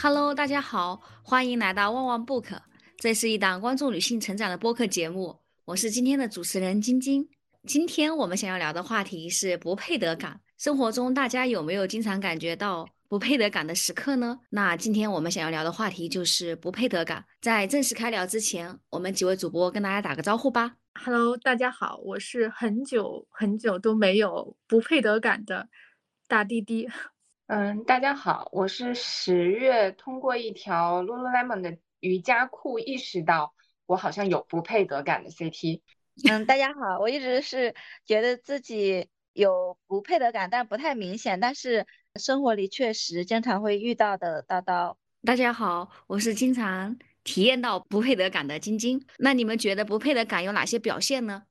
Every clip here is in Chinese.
Hello，大家好，欢迎来到旺旺 Book，这是一档关注女性成长的播客节目，我是今天的主持人晶晶。今天我们想要聊的话题是不配得感。生活中大家有没有经常感觉到不配得感的时刻呢？那今天我们想要聊的话题就是不配得感。在正式开聊之前，我们几位主播跟大家打个招呼吧。Hello，大家好，我是很久很久都没有不配得感的大滴滴。嗯，大家好，我是十月通过一条 Lululemon 的瑜伽裤意识到我好像有不配得感的 CT。嗯，大家好，我一直是觉得自己有不配得感，但不太明显，但是生活里确实经常会遇到的叨叨。大家好，我是经常体验到不配得感的晶晶。那你们觉得不配得感有哪些表现呢？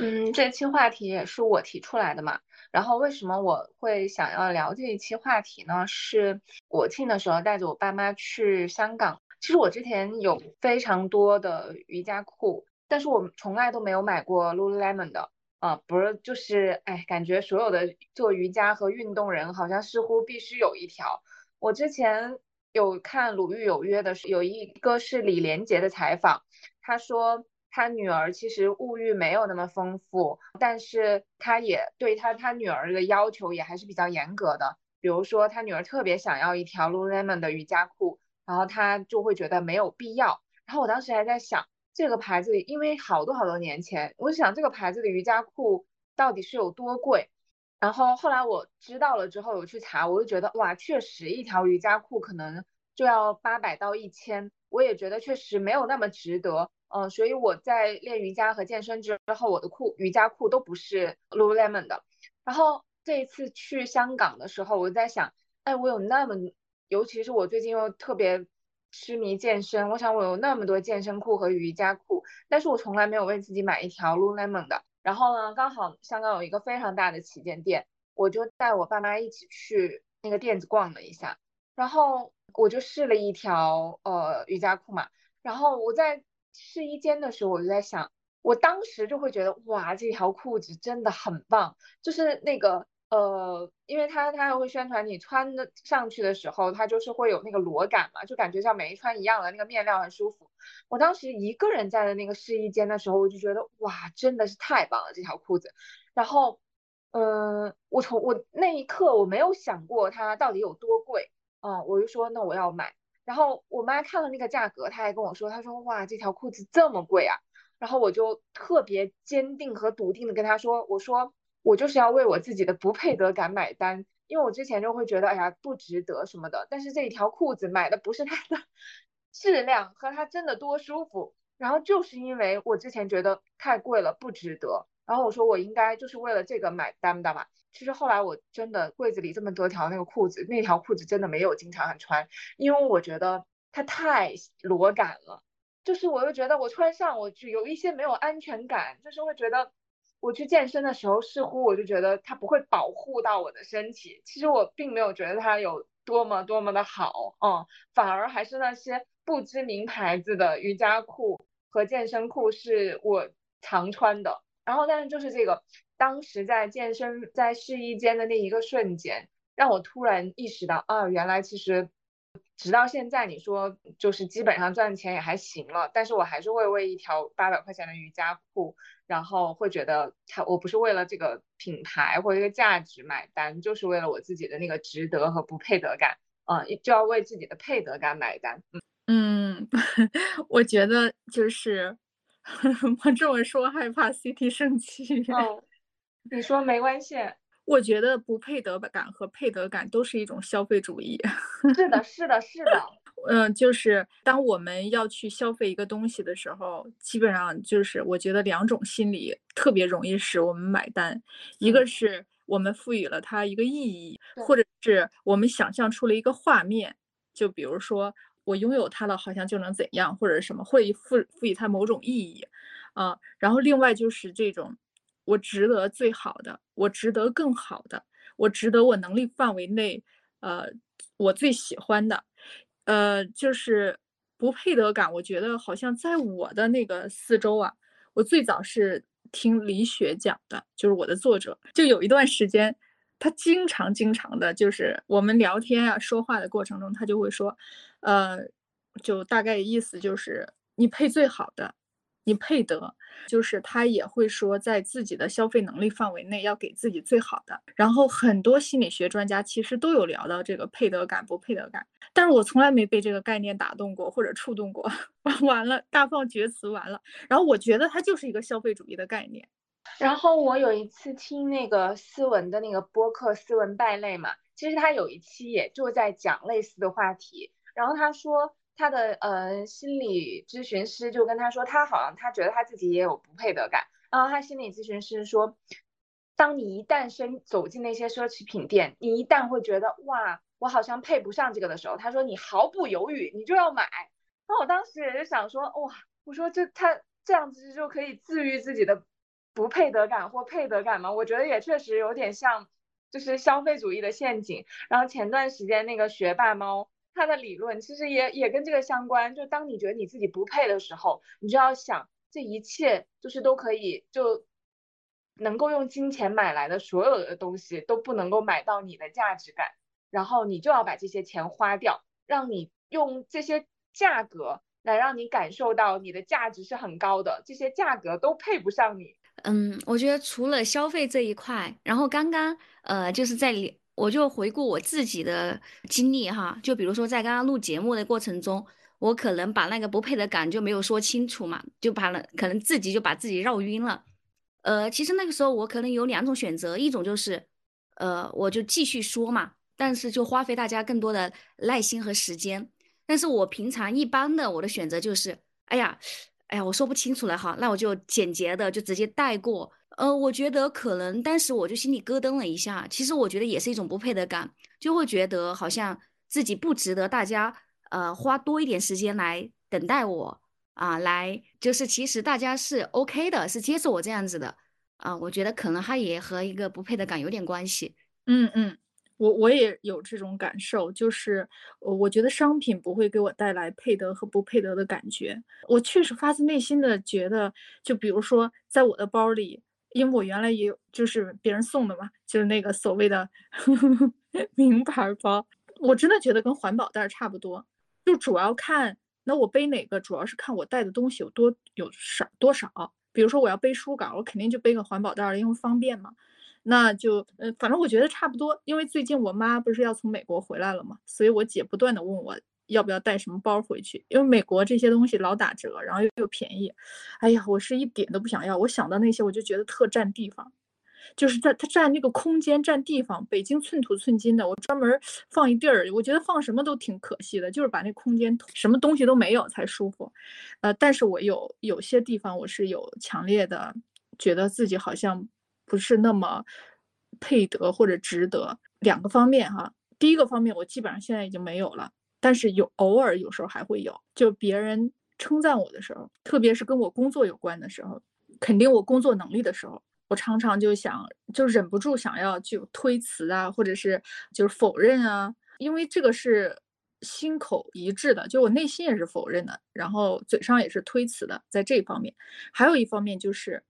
嗯，这期话题也是我提出来的嘛。然后为什么我会想要聊这一期话题呢？是国庆的时候带着我爸妈去香港。其实我之前有非常多的瑜伽裤，但是我从来都没有买过 Lululemon 的。啊，不是，就是哎，感觉所有的做瑜伽和运动人好像似乎必须有一条。我之前有看《鲁豫有约》的，有一个是李连杰的采访，他说。他女儿其实物欲没有那么丰富，但是他也对他他女儿的要求也还是比较严格的。比如说，他女儿特别想要一条 Lululemon 的瑜伽裤，然后他就会觉得没有必要。然后我当时还在想，这个牌子，因为好多好多年前，我想这个牌子的瑜伽裤到底是有多贵。然后后来我知道了之后，我去查，我就觉得哇，确实一条瑜伽裤可能就要八百到一千，我也觉得确实没有那么值得。嗯，所以我在练瑜伽和健身之后，我的裤瑜伽裤都不是 Lululemon 的。然后这一次去香港的时候，我在想，哎，我有那么，尤其是我最近又特别痴迷健身，我想我有那么多健身裤和瑜伽裤，但是我从来没有为自己买一条 Lululemon 的。然后呢，刚好香港有一个非常大的旗舰店，我就带我爸妈一起去那个店子逛了一下，然后我就试了一条呃瑜伽裤嘛，然后我在。试衣间的时候，我就在想，我当时就会觉得，哇，这条裤子真的很棒，就是那个，呃，因为它它还会宣传你穿的上去的时候，它就是会有那个裸感嘛，就感觉像没穿一样的，那个面料很舒服。我当时一个人在的那个试衣间的时候，我就觉得，哇，真的是太棒了这条裤子。然后，嗯，我从我那一刻我没有想过它到底有多贵，嗯，我就说那我要买。然后我妈看了那个价格，她还跟我说：“她说哇，这条裤子这么贵啊！”然后我就特别坚定和笃定的跟她说：“我说我就是要为我自己的不配得感买单，因为我之前就会觉得哎呀不值得什么的，但是这一条裤子买的不是它的 质量和它真的多舒服，然后就是因为我之前觉得太贵了不值得，然后我说我应该就是为了这个买单的嘛。”其实后来我真的柜子里这么多条那个裤子，那条裤子真的没有经常穿，因为我觉得它太裸感了。就是我又觉得我穿上我就有一些没有安全感，就是会觉得我去健身的时候，似乎我就觉得它不会保护到我的身体。其实我并没有觉得它有多么多么的好，嗯，反而还是那些不知名牌子的瑜伽裤和健身裤是我常穿的。然后但是就是这个。当时在健身在试衣间的那一个瞬间，让我突然意识到啊，原来其实直到现在，你说就是基本上赚钱也还行了，但是我还是会为一条八百块钱的瑜伽裤，然后会觉得它我不是为了这个品牌或一个价值买单，就是为了我自己的那个值得和不配得感，嗯，就要为自己的配得感买单。嗯，我觉得就是 我这么说害怕 CT 生气。你说没关系，我觉得不配得感和配得感都是一种消费主义。是的，是的，是的。嗯，就是当我们要去消费一个东西的时候，基本上就是我觉得两种心理特别容易使我们买单，一个是我们赋予了它一个意义，或者是我们想象出了一个画面，就比如说我拥有它了，好像就能怎样，或者什么会赋赋予它某种意义啊。然后另外就是这种。我值得最好的，我值得更好的，我值得我能力范围内，呃，我最喜欢的，呃，就是不配得感。我觉得好像在我的那个四周啊，我最早是听李雪讲的，就是我的作者，就有一段时间。他经常经常的，就是我们聊天啊、说话的过程中，他就会说，呃，就大概意思就是你配最好的。你配得，就是他也会说，在自己的消费能力范围内要给自己最好的。然后很多心理学专家其实都有聊到这个配得感不配得感，但是我从来没被这个概念打动过或者触动过。完了，大放厥词完了。然后我觉得它就是一个消费主义的概念。然后我有一次听那个思文的那个播客《斯文败类》嘛，其实他有一期也就在讲类似的话题。然后他说。他的呃心理咨询师就跟他说，他好像他觉得他自己也有不配得感。然后他心理咨询师说，当你一旦身走进那些奢侈品店，你一旦会觉得哇，我好像配不上这个的时候，他说你毫不犹豫你就要买。那我当时也是想说，哇，我说这他这样子就可以治愈自己的不配得感或配得感吗？我觉得也确实有点像，就是消费主义的陷阱。然后前段时间那个学霸猫。他的理论其实也也跟这个相关，就当你觉得你自己不配的时候，你就要想这一切就是都可以就能够用金钱买来的所有的东西都不能够买到你的价值感，然后你就要把这些钱花掉，让你用这些价格来让你感受到你的价值是很高的，这些价格都配不上你。嗯，我觉得除了消费这一块，然后刚刚呃就是在里。我就回顾我自己的经历哈，就比如说在刚刚录节目的过程中，我可能把那个不配的感就没有说清楚嘛，就把了可能自己就把自己绕晕了。呃，其实那个时候我可能有两种选择，一种就是，呃，我就继续说嘛，但是就花费大家更多的耐心和时间。但是我平常一般的我的选择就是，哎呀，哎呀，我说不清楚了哈，那我就简洁的就直接带过。呃，我觉得可能当时我就心里咯噔了一下。其实我觉得也是一种不配得感，就会觉得好像自己不值得大家呃花多一点时间来等待我啊，来就是其实大家是 OK 的，是接受我这样子的啊。我觉得可能它也和一个不配得感有点关系。嗯嗯，我我也有这种感受，就是我觉得商品不会给我带来配得和不配得的感觉。我确实发自内心的觉得，就比如说在我的包里。因为我原来也有，就是别人送的嘛，就是那个所谓的呵 呵名牌包，我真的觉得跟环保袋差不多，就主要看那我背哪个，主要是看我带的东西有多有少多少。比如说我要背书稿，我肯定就背个环保袋，因为方便嘛。那就呃，反正我觉得差不多。因为最近我妈不是要从美国回来了嘛，所以我姐不断的问我。要不要带什么包回去？因为美国这些东西老打折，然后又又便宜。哎呀，我是一点都不想要。我想到那些，我就觉得特占地方，就是在它占那个空间占地方。北京寸土寸金的，我专门放一地儿，我觉得放什么都挺可惜的，就是把那空间什么东西都没有才舒服。呃，但是我有有些地方我是有强烈的觉得自己好像不是那么配得或者值得。两个方面哈，第一个方面我基本上现在已经没有了。但是有偶尔有时候还会有，就别人称赞我的时候，特别是跟我工作有关的时候，肯定我工作能力的时候，我常常就想，就忍不住想要就推辞啊，或者是就是否认啊，因为这个是心口一致的，就我内心也是否认的，然后嘴上也是推辞的，在这方面，还有一方面就是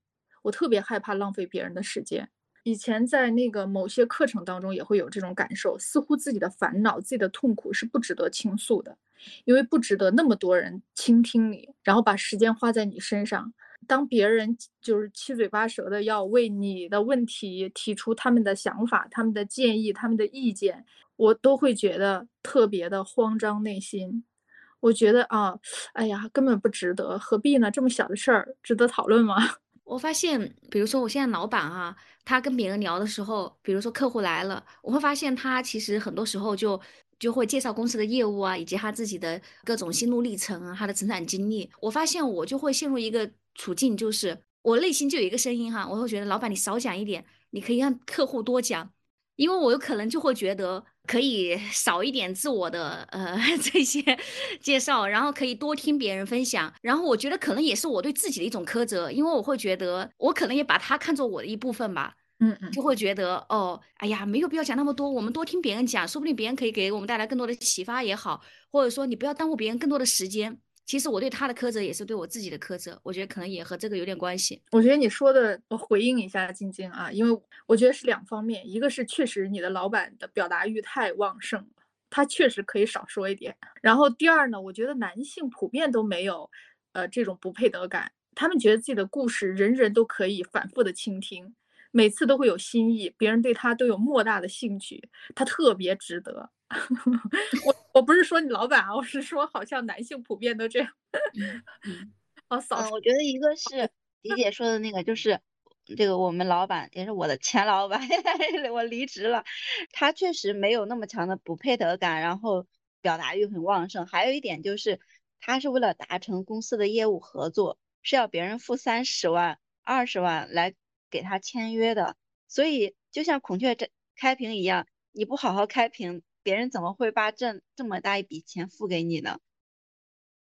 我特别害怕浪费别人的时间。以前在那个某些课程当中也会有这种感受，似乎自己的烦恼、自己的痛苦是不值得倾诉的，因为不值得那么多人倾听你，然后把时间花在你身上。当别人就是七嘴八舌的要为你的问题提出他们的想法、他们的建议、他们的意见，我都会觉得特别的慌张，内心，我觉得啊，哎呀，根本不值得，何必呢？这么小的事儿，值得讨论吗？我发现，比如说我现在老板啊，他跟别人聊的时候，比如说客户来了，我会发现他其实很多时候就就会介绍公司的业务啊，以及他自己的各种心路历程啊，他的成长经历。我发现我就会陷入一个处境，就是我内心就有一个声音哈，我会觉得老板你少讲一点，你可以让客户多讲，因为我有可能就会觉得。可以 少一点自我的呃 这些介绍，然后可以多听别人分享，然后我觉得可能也是我对自己的一种苛责，因为我会觉得我可能也把它看作我的一部分吧，嗯嗯，就会觉得哦，哎呀，没有必要讲那么多，我们多听别人讲，说不定别人可以给我们带来更多的启发也好，或者说你不要耽误别人更多的时间，其实我对他的苛责也是对我自己的苛责，我觉得可能也和这个有点关系。我觉得你说的，我回应一下晶晶啊，因为我觉得是两方面，一个是确实你的老板的表达欲太旺盛，他确实可以少说一点。然后第二呢，我觉得男性普遍都没有，呃，这种不配得感，他们觉得自己的故事人人都可以反复的倾听，每次都会有新意，别人对他都有莫大的兴趣，他特别值得。我我不是说你老板啊，我是说好像男性普遍都这样。哦，嫂嗯，我觉得一个是李姐说的那个，就是这个我们老板也是我的前老板，我离职了，他确实没有那么强的不配得感，然后表达欲很旺盛。还有一点就是，他是为了达成公司的业务合作，是要别人付三十万、二十万来给他签约的，所以就像孔雀这开屏一样，你不好好开屏。别人怎么会把这这么大一笔钱付给你呢？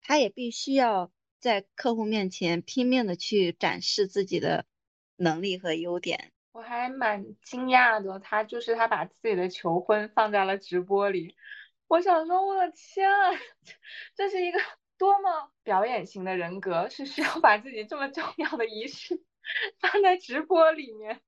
他也必须要在客户面前拼命的去展示自己的能力和优点。我还蛮惊讶的，他就是他把自己的求婚放在了直播里。我想说，我的天啊，这是一个多么表演型的人格，是需要把自己这么重要的仪式 放在直播里面？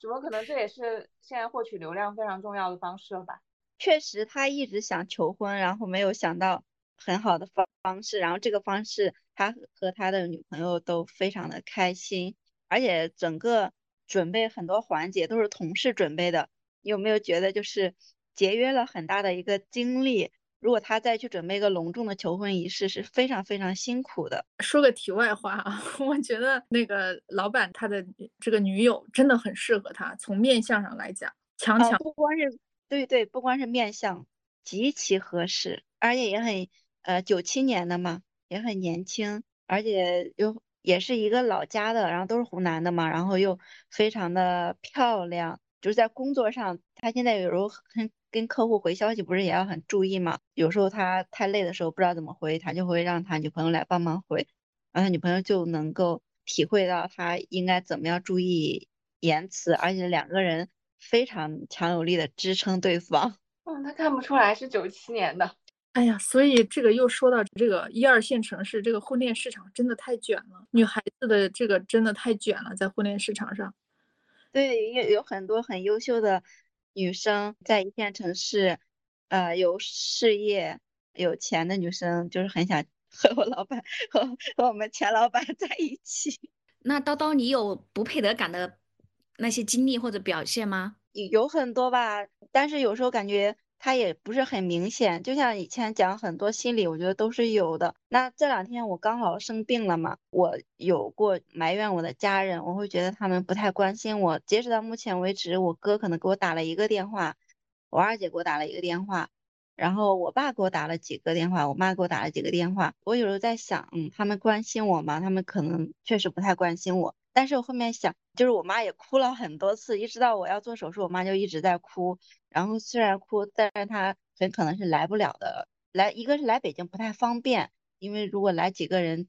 怎么可能？这也是现在获取流量非常重要的方式了吧？确实，他一直想求婚，然后没有想到很好的方方式，然后这个方式他和他的女朋友都非常的开心，而且整个准备很多环节都是同事准备的。你有没有觉得就是节约了很大的一个精力？如果他再去准备一个隆重的求婚仪式，是非常非常辛苦的。说个题外话啊，我觉得那个老板他的这个女友真的很适合他，从面相上来讲，强强不光是。对对，不光是面相极其合适，而且也很呃九七年的嘛，也很年轻，而且又也是一个老家的，然后都是湖南的嘛，然后又非常的漂亮，就是在工作上，他现在有时候跟跟客户回消息不是也要很注意嘛，有时候他太累的时候不知道怎么回，他就会让他女朋友来帮忙回，然后他女朋友就能够体会到他应该怎么样注意言辞，而且两个人。非常强有力的支撑对方。嗯，他看不出来是九七年的。哎呀，所以这个又说到这个一二线城市，这个婚恋市场真的太卷了，女孩子的这个真的太卷了，在婚恋市场上。对，有有很多很优秀的女生在一线城市，呃，有事业、有钱的女生，就是很想和我老板 和和我们前老板在一起。那叨叨，你有不配得感的？那些经历或者表现吗？有很多吧，但是有时候感觉他也不是很明显。就像以前讲很多心理，我觉得都是有的。那这两天我刚好生病了嘛，我有过埋怨我的家人，我会觉得他们不太关心我。截止到目前为止，我哥可能给我打了一个电话，我二姐给我打了一个电话，然后我爸给我打了几个电话，我妈给我打了几个电话。我有时候在想，嗯，他们关心我吗？他们可能确实不太关心我。但是我后面想，就是我妈也哭了很多次，一直到我要做手术，我妈就一直在哭。然后虽然哭，但是她很可能是来不了的。来，一个是来北京不太方便，因为如果来几个人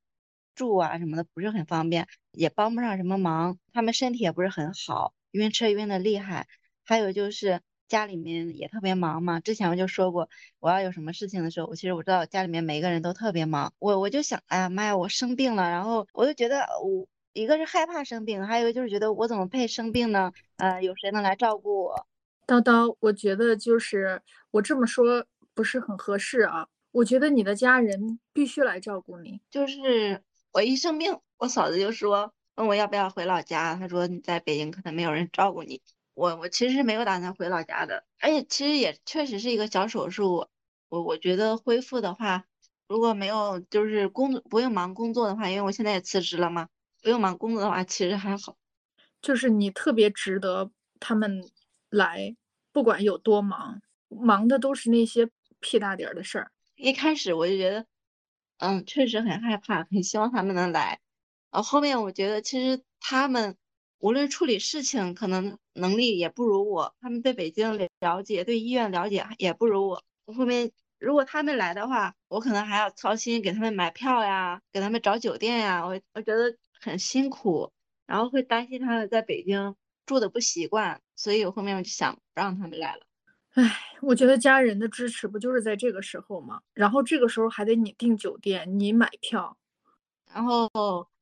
住啊什么的不是很方便，也帮不上什么忙。他们身体也不是很好，晕车晕的厉害。还有就是家里面也特别忙嘛。之前我就说过，我要有什么事情的时候，我其实我知道家里面每个人都特别忙。我我就想，哎呀妈呀，我生病了，然后我就觉得我。一个是害怕生病，还有一个就是觉得我怎么配生病呢？呃，有谁能来照顾我？叨叨，我觉得就是我这么说不是很合适啊。我觉得你的家人必须来照顾你。就是我一生病，我嫂子就说问我要不要回老家。她说你在北京可能没有人照顾你。我我其实没有打算回老家的，而且其实也确实是一个小手术。我我觉得恢复的话，如果没有就是工作不用忙工作的话，因为我现在也辞职了嘛。不用忙工作的话，其实还好。就是你特别值得他们来，不管有多忙，忙的都是那些屁大点儿的事儿。一开始我就觉得，嗯，确实很害怕，很希望他们能来。然后后面我觉得，其实他们无论处理事情，可能能力也不如我。他们对北京了解，对医院了解也不如我。我后面如果他们来的话，我可能还要操心给他们买票呀，给他们找酒店呀。我我觉得。很辛苦，然后会担心他们在北京住的不习惯，所以我后面我就想不让他们来了。唉，我觉得家人的支持不就是在这个时候吗？然后这个时候还得你订酒店，你买票，然后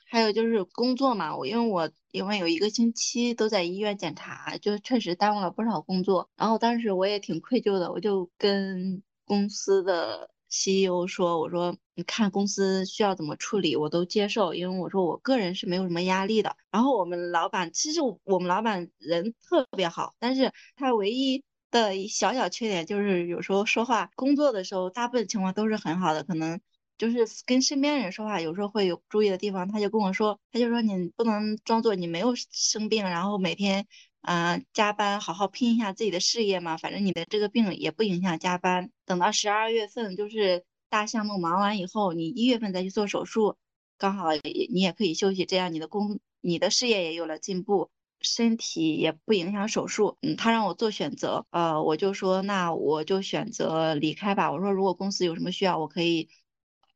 还有就是工作嘛，我因为我因为有一个星期都在医院检查，就确实耽误了不少工作。然后当时我也挺愧疚的，我就跟公司的 CEO 说：“我说你看公司需要怎么处理，我都接受，因为我说我个人是没有什么压力的。”然后我们老板其实我们老板人特别好，但是他唯一。的小小缺点就是有时候说话工作的时候，大部分情况都是很好的，可能就是跟身边人说话，有时候会有注意的地方。他就跟我说，他就说你不能装作你没有生病，然后每天嗯加班，好好拼一下自己的事业嘛。反正你的这个病也不影响加班。等到十二月份就是大项目忙完以后，你一月份再去做手术，刚好也你也可以休息，这样你的工你的事业也有了进步。身体也不影响手术，嗯，他让我做选择，呃，我就说那我就选择离开吧。我说如果公司有什么需要，我可以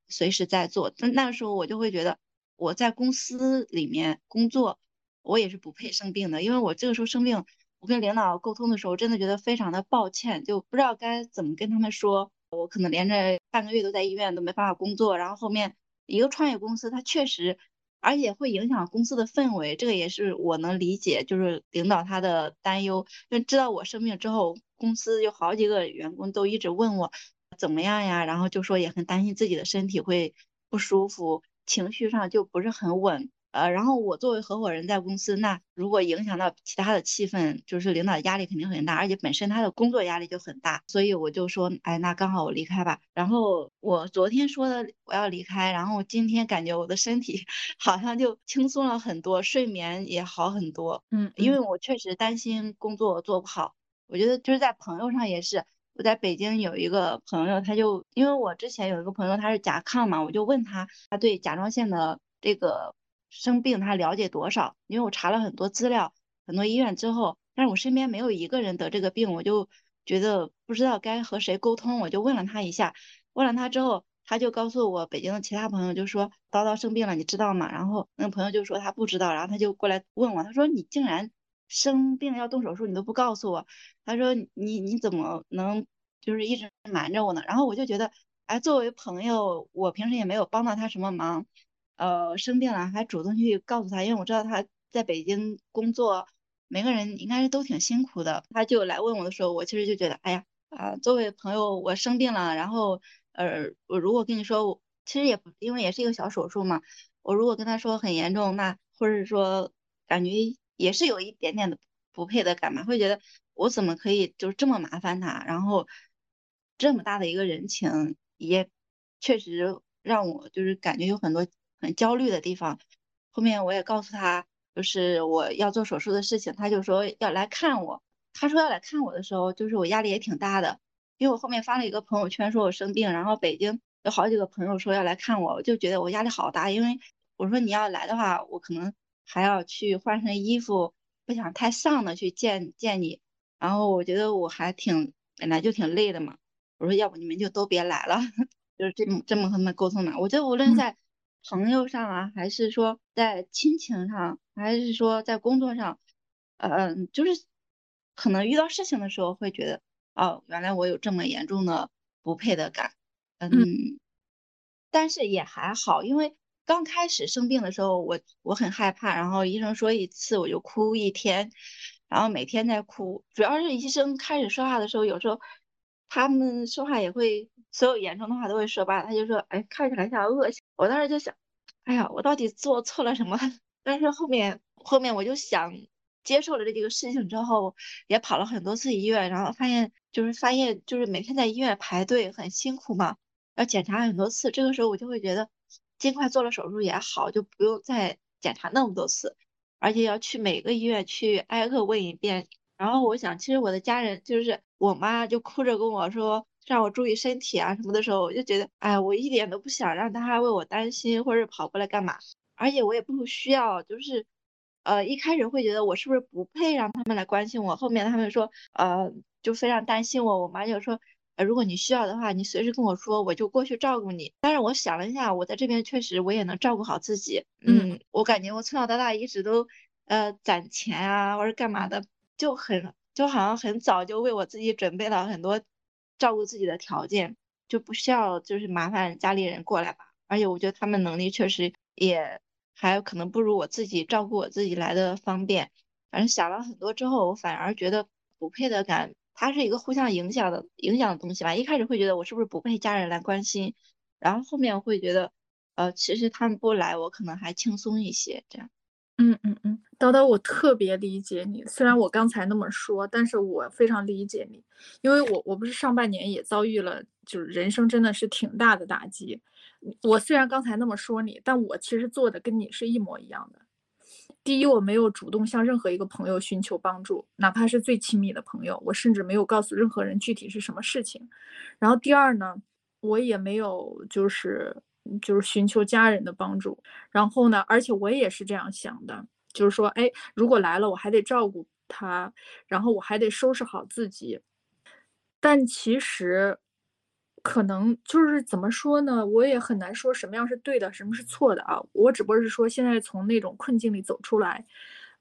随时再做。那那个时候我就会觉得我在公司里面工作，我也是不配生病的，因为我这个时候生病，我跟领导沟通的时候，真的觉得非常的抱歉，就不知道该怎么跟他们说。我可能连着半个月都在医院都没办法工作，然后后面一个创业公司，它确实。而且会影响公司的氛围，这个也是我能理解，就是领导他的担忧。因为知道我生病之后，公司有好几个员工都一直问我怎么样呀，然后就说也很担心自己的身体会不舒服，情绪上就不是很稳。呃，然后我作为合伙人在公司，那如果影响到其他的气氛，就是领导的压力肯定很大，而且本身他的工作压力就很大，所以我就说，哎，那刚好我离开吧。然后我昨天说的我要离开，然后今天感觉我的身体 好像就轻松了很多，睡眠也好很多。嗯，因为我确实担心工作做不好。我觉得就是在朋友上也是，我在北京有一个朋友，他就因为我之前有一个朋友他是甲亢嘛，我就问他，他对甲状腺的这个。生病他了解多少？因为我查了很多资料，很多医院之后，但是我身边没有一个人得这个病，我就觉得不知道该和谁沟通，我就问了他一下。问了他之后，他就告诉我北京的其他朋友，就说叨叨生病了，你知道吗？然后那个朋友就说他不知道，然后他就过来问我，他说你竟然生病要动手术，你都不告诉我，他说你你怎么能就是一直瞒着我呢？然后我就觉得，哎，作为朋友，我平时也没有帮到他什么忙。呃，生病了还主动去告诉他，因为我知道他在北京工作，每个人应该是都挺辛苦的。他就来问我的时候，我其实就觉得，哎呀，啊，作为朋友，我生病了，然后，呃，我如果跟你说，其实也，因为也是一个小手术嘛，我如果跟他说很严重，那或者说感觉也是有一点点的不配的感嘛，会觉得我怎么可以就是这么麻烦他，然后这么大的一个人情，也确实让我就是感觉有很多。很焦虑的地方，后面我也告诉他，就是我要做手术的事情，他就说要来看我。他说要来看我的时候，就是我压力也挺大的，因为我后面发了一个朋友圈说我生病，然后北京有好几个朋友说要来看我，我就觉得我压力好大，因为我说你要来的话，我可能还要去换身衣服，不想太丧的去见见你。然后我觉得我还挺本来就挺累的嘛，我说要不你们就都别来了，就是这么这么和他们沟通嘛。我觉得无论在朋友上啊，还是说在亲情上，还是说在工作上，嗯，就是可能遇到事情的时候会觉得，哦，原来我有这么严重的不配的感，嗯，但是也还好，因为刚开始生病的时候，我我很害怕，然后医生说一次我就哭一天，然后每天在哭，主要是医生开始说话的时候，有时候他们说话也会。所有严重的话都会说吧，他就说，哎，看起来像恶性。我当时就想，哎呀，我到底做错了什么？但是后面后面我就想，接受了这几个事情之后，也跑了很多次医院，然后发现就是发现就是每天在医院排队很辛苦嘛，要检查很多次。这个时候我就会觉得，尽快做了手术也好，就不用再检查那么多次，而且要去每个医院去挨个问一遍。然后我想，其实我的家人就是我妈，就哭着跟我说。让我注意身体啊什么的时候，我就觉得，哎，我一点都不想让他为我担心，或者跑过来干嘛。而且我也不需要，就是，呃，一开始会觉得我是不是不配让他们来关心我。后面他们说，呃，就非常担心我。我妈就说，呃，如果你需要的话，你随时跟我说，我就过去照顾你。但是我想了一下，我在这边确实我也能照顾好自己。嗯，我感觉我从小到大一直都，呃，攒钱啊或者干嘛的，就很就好像很早就为我自己准备了很多照顾自己的条件，就不需要就是麻烦家里人过来吧。而且我觉得他们能力确实也还可能不如我自己照顾我自己来的方便。反正想了很多之后，我反而觉得不配的感它是一个互相影响的影响的东西吧。一开始会觉得我是不是不配家人来关心，然后后面会觉得，呃，其实他们不来，我可能还轻松一些这样。嗯嗯嗯，叨叨，我特别理解你。虽然我刚才那么说，但是我非常理解你，因为我我不是上半年也遭遇了，就是人生真的是挺大的打击。我虽然刚才那么说你，但我其实做的跟你是一模一样的。第一，我没有主动向任何一个朋友寻求帮助，哪怕是最亲密的朋友，我甚至没有告诉任何人具体是什么事情。然后第二呢，我也没有就是。就是寻求家人的帮助，然后呢，而且我也是这样想的，就是说，哎，如果来了，我还得照顾他，然后我还得收拾好自己。但其实，可能就是怎么说呢，我也很难说什么样是对的，什么是错的啊。我只不过是说，现在从那种困境里走出来，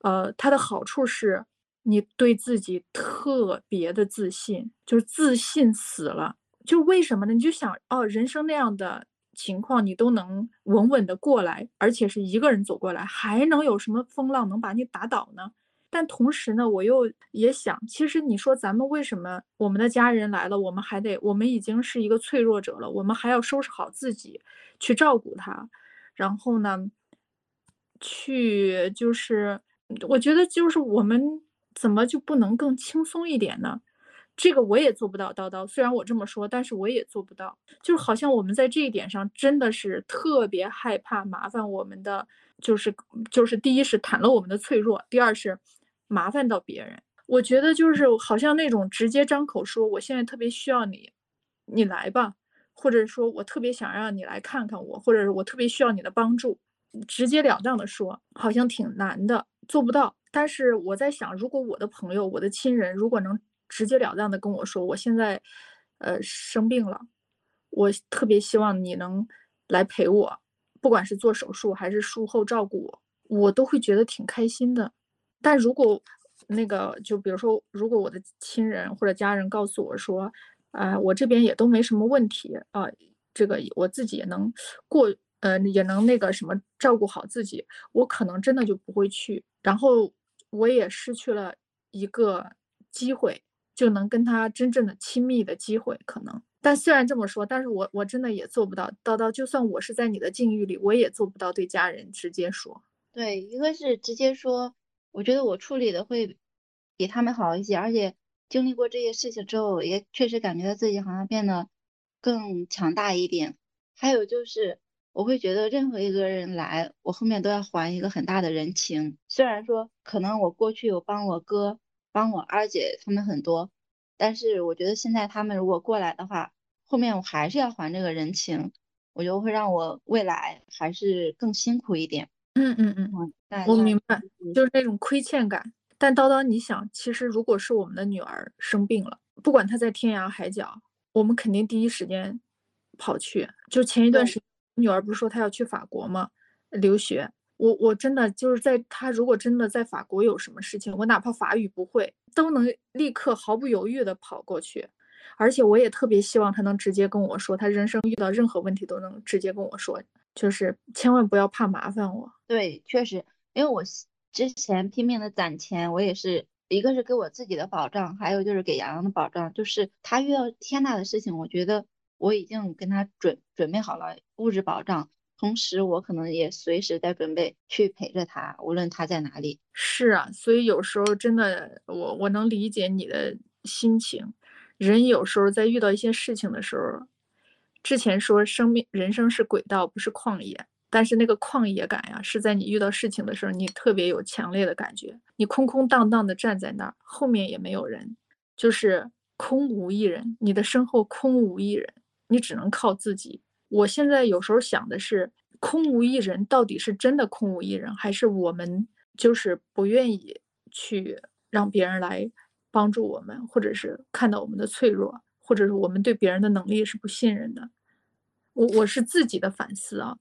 呃，它的好处是你对自己特别的自信，就是自信死了。就为什么呢？你就想，哦，人生那样的。情况你都能稳稳的过来，而且是一个人走过来，还能有什么风浪能把你打倒呢？但同时呢，我又也想，其实你说咱们为什么我们的家人来了，我们还得，我们已经是一个脆弱者了，我们还要收拾好自己，去照顾他，然后呢，去就是，我觉得就是我们怎么就不能更轻松一点呢？这个我也做不到，叨叨。虽然我这么说，但是我也做不到。就是好像我们在这一点上真的是特别害怕麻烦我们的，就是就是第一是袒了我们的脆弱，第二是麻烦到别人。我觉得就是好像那种直接张口说我现在特别需要你，你来吧，或者说我特别想让你来看看我，或者是我特别需要你的帮助，直截了当的说，好像挺难的，做不到。但是我在想，如果我的朋友、我的亲人如果能。直截了当的跟我说，我现在，呃，生病了，我特别希望你能来陪我，不管是做手术还是术后照顾我，我都会觉得挺开心的。但如果那个，就比如说，如果我的亲人或者家人告诉我说，啊，我这边也都没什么问题啊，这个我自己也能过，呃，也能那个什么照顾好自己，我可能真的就不会去，然后我也失去了一个机会。就能跟他真正的亲密的机会可能，但虽然这么说，但是我我真的也做不到。叨叨，就算我是在你的境遇里，我也做不到对家人直接说。对，一个是直接说，我觉得我处理的会比他们好一些，而且经历过这些事情之后，也确实感觉到自己好像变得更强大一点。还有就是，我会觉得任何一个人来，我后面都要还一个很大的人情。虽然说可能我过去有帮我哥。帮我二姐他们很多，但是我觉得现在他们如果过来的话，后面我还是要还这个人情，我觉得会让我未来还是更辛苦一点。嗯嗯嗯，我明白，就是那种亏欠感。但叨叨，你想，其实如果是我们的女儿生病了，不管她在天涯海角，我们肯定第一时间跑去。就前一段时间，女儿不是说她要去法国吗？留学。我我真的就是在他如果真的在法国有什么事情，我哪怕法语不会，都能立刻毫不犹豫的跑过去。而且我也特别希望他能直接跟我说，他人生遇到任何问题都能直接跟我说，就是千万不要怕麻烦我。对，确实，因为我之前拼命的攒钱，我也是一个是给我自己的保障，还有就是给洋洋的保障。就是他遇到天大的事情，我觉得我已经跟他准准备好了物质保障。同时，我可能也随时在准备去陪着他，无论他在哪里。是啊，所以有时候真的，我我能理解你的心情。人有时候在遇到一些事情的时候，之前说生命人生是轨道，不是旷野，但是那个旷野感呀，是在你遇到事情的时候，你特别有强烈的感觉。你空空荡荡的站在那儿，后面也没有人，就是空无一人，你的身后空无一人，你只能靠自己。我现在有时候想的是，空无一人到底是真的空无一人，还是我们就是不愿意去让别人来帮助我们，或者是看到我们的脆弱，或者是我们对别人的能力是不信任的。我我是自己的反思啊，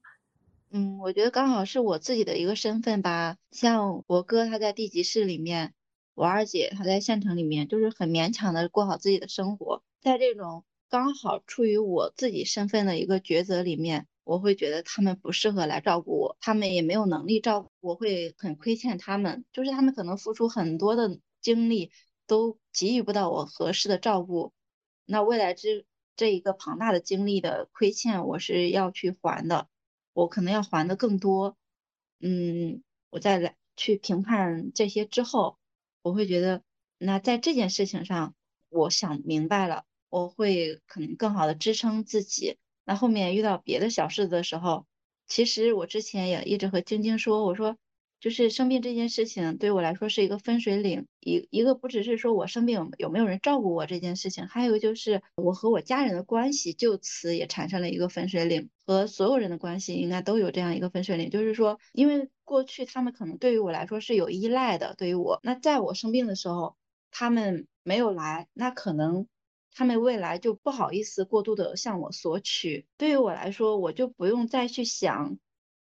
嗯，我觉得刚好是我自己的一个身份吧。像我哥他在地级市里面，我二姐她在县城里面，就是很勉强的过好自己的生活，在这种刚好处于我自己身份的一个抉择里面，我会觉得他们不适合来照顾我，他们也没有能力照顾，我会很亏欠他们，就是他们可能付出很多的精力，都给予不到我合适的照顾，那未来这这一个庞大的精力的亏欠，我是要去还的，我可能要还的更多，嗯，我再来去评判这些之后。我会觉得，那在这件事情上，我想明白了，我会可能更好的支撑自己。那后面遇到别的小事的时候，其实我之前也一直和晶晶说，我说。就是生病这件事情对我来说是一个分水岭，一一个不只是说我生病有没有人照顾我这件事情，还有就是我和我家人的关系就此也产生了一个分水岭，和所有人的关系应该都有这样一个分水岭。就是说，因为过去他们可能对于我来说是有依赖的，对于我，那在我生病的时候他们没有来，那可能他们未来就不好意思过度的向我索取。对于我来说，我就不用再去想。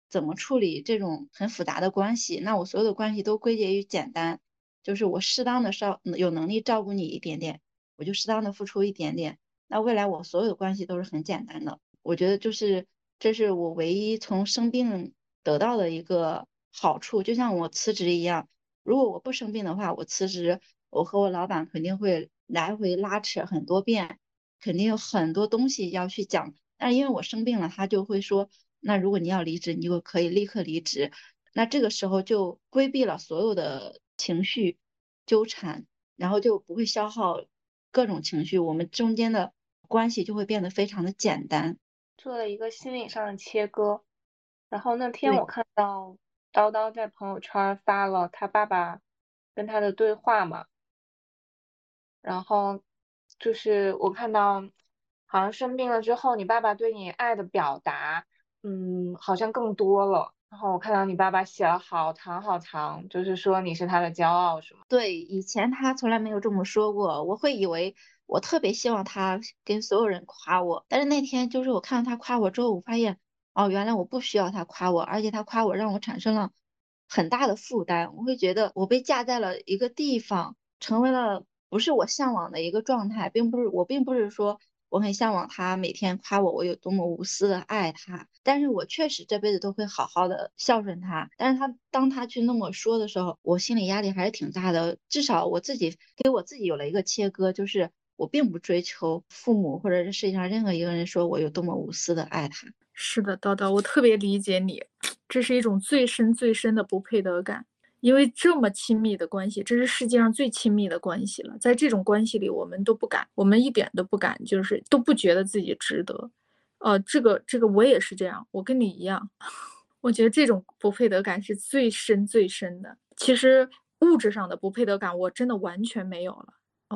怎么处理这种很复杂的关系？那我所有的关系都归结于简单，就是我适当的稍有能力照顾你一点点，我就适当的付出一点点。那未来我所有的关系都是很简单的。我觉得就是这是我唯一从生病得到的一个好处，就像我辞职一样。如果我不生病的话，我辞职，我和我老板肯定会来回拉扯很多遍，肯定有很多东西要去讲。但因为我生病了，他就会说。那如果你要离职，你就可以立刻离职。那这个时候就规避了所有的情绪纠缠，然后就不会消耗各种情绪，我们中间的关系就会变得非常的简单。做了一个心理上的切割。然后那天我看到叨叨在朋友圈发了他爸爸跟他的对话嘛，然后就是我看到好像生病了之后，你爸爸对你爱的表达。嗯，好像更多了。然后我看到你爸爸写了好长好长，就是说你是他的骄傲，是吗？对，以前他从来没有这么说过。我会以为我特别希望他跟所有人夸我，但是那天就是我看到他夸我之后，我发现哦，原来我不需要他夸我，而且他夸我让我产生了很大的负担。我会觉得我被架在了一个地方，成为了不是我向往的一个状态，并不是我并不是说。我很向往他每天夸我，我有多么无私的爱他。但是我确实这辈子都会好好的孝顺他。但是他当他去那么说的时候，我心里压力还是挺大的。至少我自己给我自己有了一个切割，就是我并不追求父母或者是世界上任何一个人说我有多么无私的爱他。是的，叨叨，我特别理解你，这是一种最深最深的不配得感。因为这么亲密的关系，这是世界上最亲密的关系了。在这种关系里，我们都不敢，我们一点都不敢，就是都不觉得自己值得。呃，这个这个我也是这样，我跟你一样，我觉得这种不配得感是最深最深的。其实物质上的不配得感，我真的完全没有了。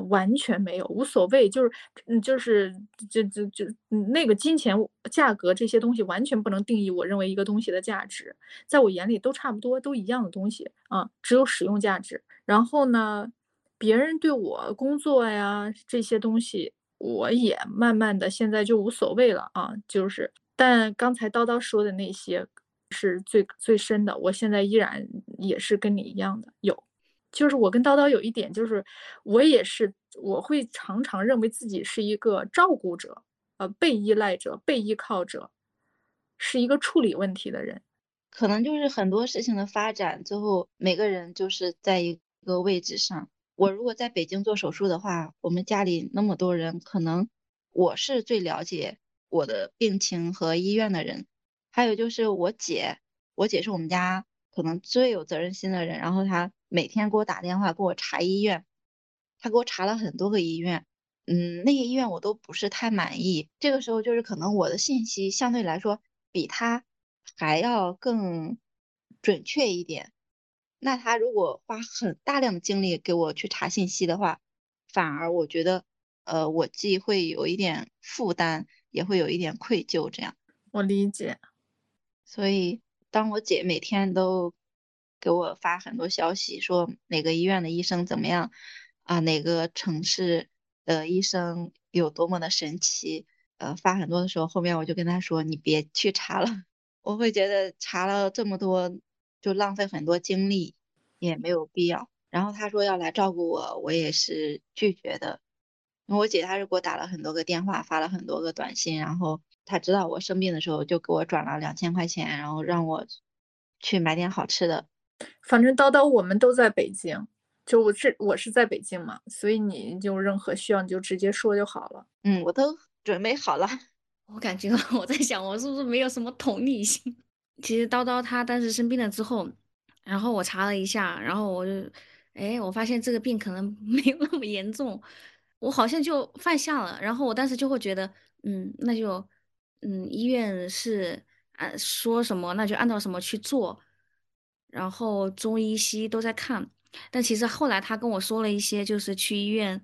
完全没有，无所谓，就是，嗯，就是，就就就，那个金钱价格这些东西完全不能定义我认为一个东西的价值，在我眼里都差不多，都一样的东西啊，只有使用价值。然后呢，别人对我工作呀这些东西，我也慢慢的现在就无所谓了啊，就是，但刚才叨叨说的那些是最最深的，我现在依然也是跟你一样的有。就是我跟叨叨有一点，就是我也是，我会常常认为自己是一个照顾者，呃，被依赖者、被依靠者，是一个处理问题的人。可能就是很多事情的发展，最后每个人就是在一个位置上。我如果在北京做手术的话，我们家里那么多人，可能我是最了解我的病情和医院的人。还有就是我姐，我姐是我们家可能最有责任心的人，然后她。每天给我打电话，给我查医院，他给我查了很多个医院，嗯，那些医院我都不是太满意。这个时候就是可能我的信息相对来说比他还要更准确一点。那他如果花很大量的精力给我去查信息的话，反而我觉得，呃，我既会有一点负担，也会有一点愧疚。这样，我理解。所以当我姐每天都。给我发很多消息，说哪个医院的医生怎么样啊？哪个城市的医生有多么的神奇？呃，发很多的时候，后面我就跟他说：“你别去查了，我会觉得查了这么多就浪费很多精力，也没有必要。”然后他说要来照顾我，我也是拒绝的。因为我姐她是给我打了很多个电话，发了很多个短信，然后她知道我生病的时候，就给我转了两千块钱，然后让我去买点好吃的。反正叨叨我们都在北京，就我是我是在北京嘛，所以你就任何需要你就直接说就好了。嗯，我都准备好了。我感觉我在想，我是不是没有什么同理心？其实叨叨他当时生病了之后，然后我查了一下，然后我就，哎，我发现这个病可能没有那么严重，我好像就犯下了。然后我当时就会觉得，嗯，那就，嗯，医院是按说什么，那就按照什么去做。然后中医西医都在看，但其实后来他跟我说了一些，就是去医院，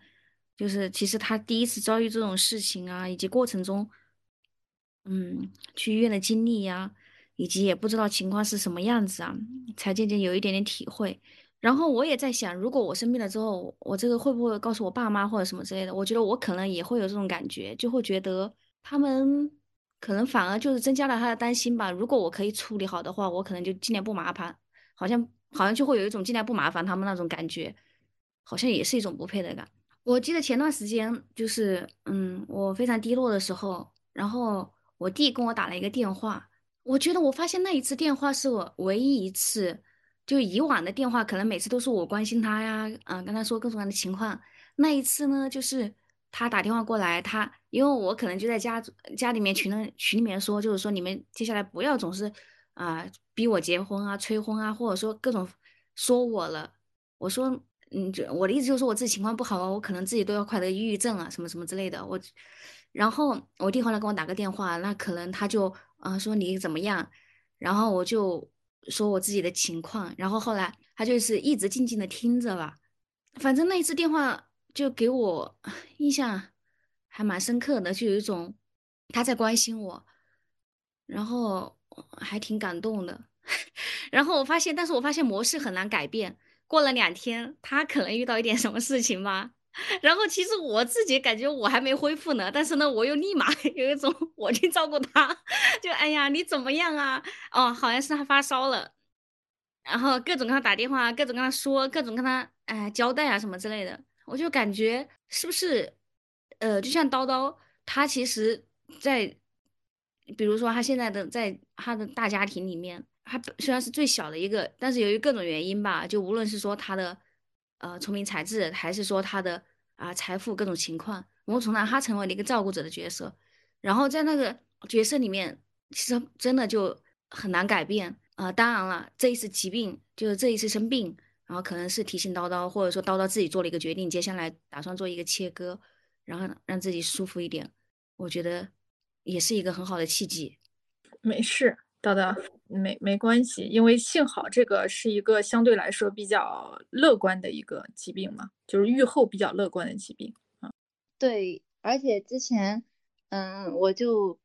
就是其实他第一次遭遇这种事情啊，以及过程中，嗯，去医院的经历呀。以及也不知道情况是什么样子啊，才渐渐有一点点体会。然后我也在想，如果我生病了之后，我这个会不会告诉我爸妈或者什么之类的？我觉得我可能也会有这种感觉，就会觉得他们可能反而就是增加了他的担心吧。如果我可以处理好的话，我可能就尽量不麻烦，好像好像就会有一种尽量不麻烦他们那种感觉，好像也是一种不配得感。我记得前段时间就是，嗯，我非常低落的时候，然后我弟跟我打了一个电话。我觉得我发现那一次电话是我唯一一次，就以往的电话可能每次都是我关心他呀，嗯，跟他说各种各样的情况。那一次呢，就是他打电话过来，他因为我可能就在家家里面群的群里面说，就是说你们接下来不要总是啊逼我结婚啊、催婚啊，或者说各种说我了。我说，嗯，就我的意思就是说我自己情况不好啊，我可能自己都要快得抑郁症啊，什么什么之类的。我，然后我弟后来给我打个电话，那可能他就。啊，说你怎么样？然后我就说我自己的情况。然后后来他就是一直静静的听着吧。反正那一次电话就给我印象还蛮深刻的，就有一种他在关心我，然后还挺感动的。然后我发现，但是我发现模式很难改变。过了两天，他可能遇到一点什么事情吧。然后其实我自己感觉我还没恢复呢，但是呢，我又立马 有一种我去照顾他，就哎呀你怎么样啊？哦，好像是他发烧了，然后各种跟他打电话，各种跟他说，各种跟他哎交代啊什么之类的，我就感觉是不是呃，就像叨叨，他其实在，比如说他现在的在他的大家庭里面，他虽然是最小的一个，但是由于各种原因吧，就无论是说他的。呃，聪明才智，还是说他的啊财富各种情况，某种程度他成为了一个照顾者的角色，然后在那个角色里面，其实真的就很难改变啊。当然了，这一次疾病，就是这一次生病，然后可能是提醒叨叨，或者说叨叨自己做了一个决定，接下来打算做一个切割，然后让自己舒服一点，我觉得也是一个很好的契机。没事。叨叨，没没关系，因为幸好这个是一个相对来说比较乐观的一个疾病嘛，就是预后比较乐观的疾病啊。对，而且之前，嗯，我就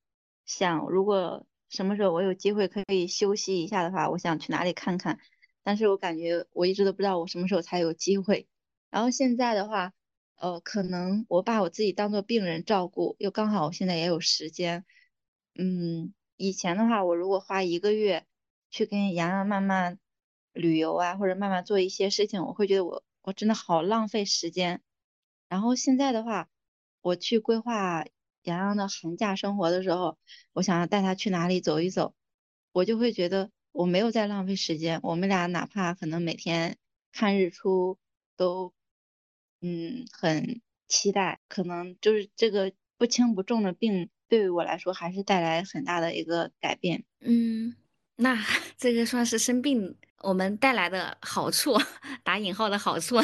想，如果什么时候我有机会可以休息一下的话，我想去哪里看看。但是我感觉我一直都不知道我什么时候才有机会。然后现在的话，呃，可能我把我自己当做病人照顾，又刚好我现在也有时间，嗯。以前的话，我如果花一个月去跟洋洋慢慢旅游啊，或者慢慢做一些事情，我会觉得我我真的好浪费时间。然后现在的话，我去规划洋洋的寒假生活的时候，我想要带他去哪里走一走，我就会觉得我没有在浪费时间。我们俩哪怕可能每天看日出都嗯很期待，可能就是这个不轻不重的病。对于我来说，还是带来很大的一个改变。嗯，那 这个算是生病我们带来的好处，打引号的好处，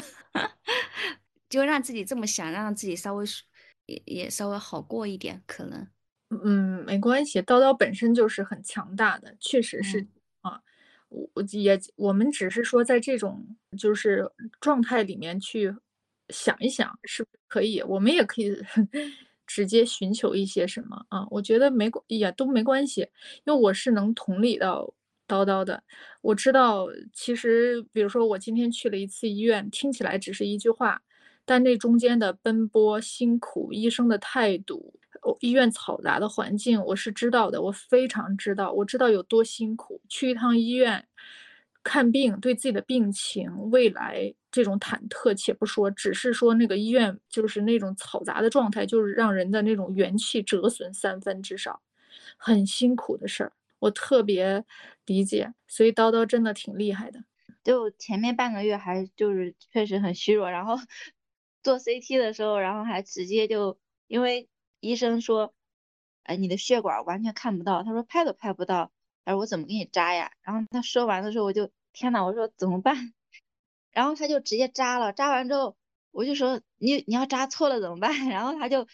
就让自己这么想，让自己稍微也也稍微好过一点，可能。嗯，没关系，叨叨本身就是很强大的，确实是啊。我我也我们只是说在这种就是状态里面去想一想，是不可以？我们也可以。直接寻求一些什么啊？我觉得没关也都没关系，因为我是能同理到叨叨的。我知道，其实比如说我今天去了一次医院，听起来只是一句话，但那中间的奔波辛苦，医生的态度，医院嘈杂的环境，我是知道的，我非常知道，我知道有多辛苦。去一趟医院看病，对自己的病情、未来这种忐忑且不说，只是说那个医院就是那种嘈杂的状态，就是让人的那种元气折损三分至少，很辛苦的事儿，我特别理解。所以叨叨真的挺厉害的。就前面半个月还就是确实很虚弱，然后 做 CT 的时候，然后还直接就因为医生说，哎，你的血管完全看不到，他说拍都拍不到，他说我怎么给你扎呀？然后他说完的时候，我就天呐，我说怎么办？然后他就直接扎了，扎完之后我就说你你要扎错了怎么办？然后他就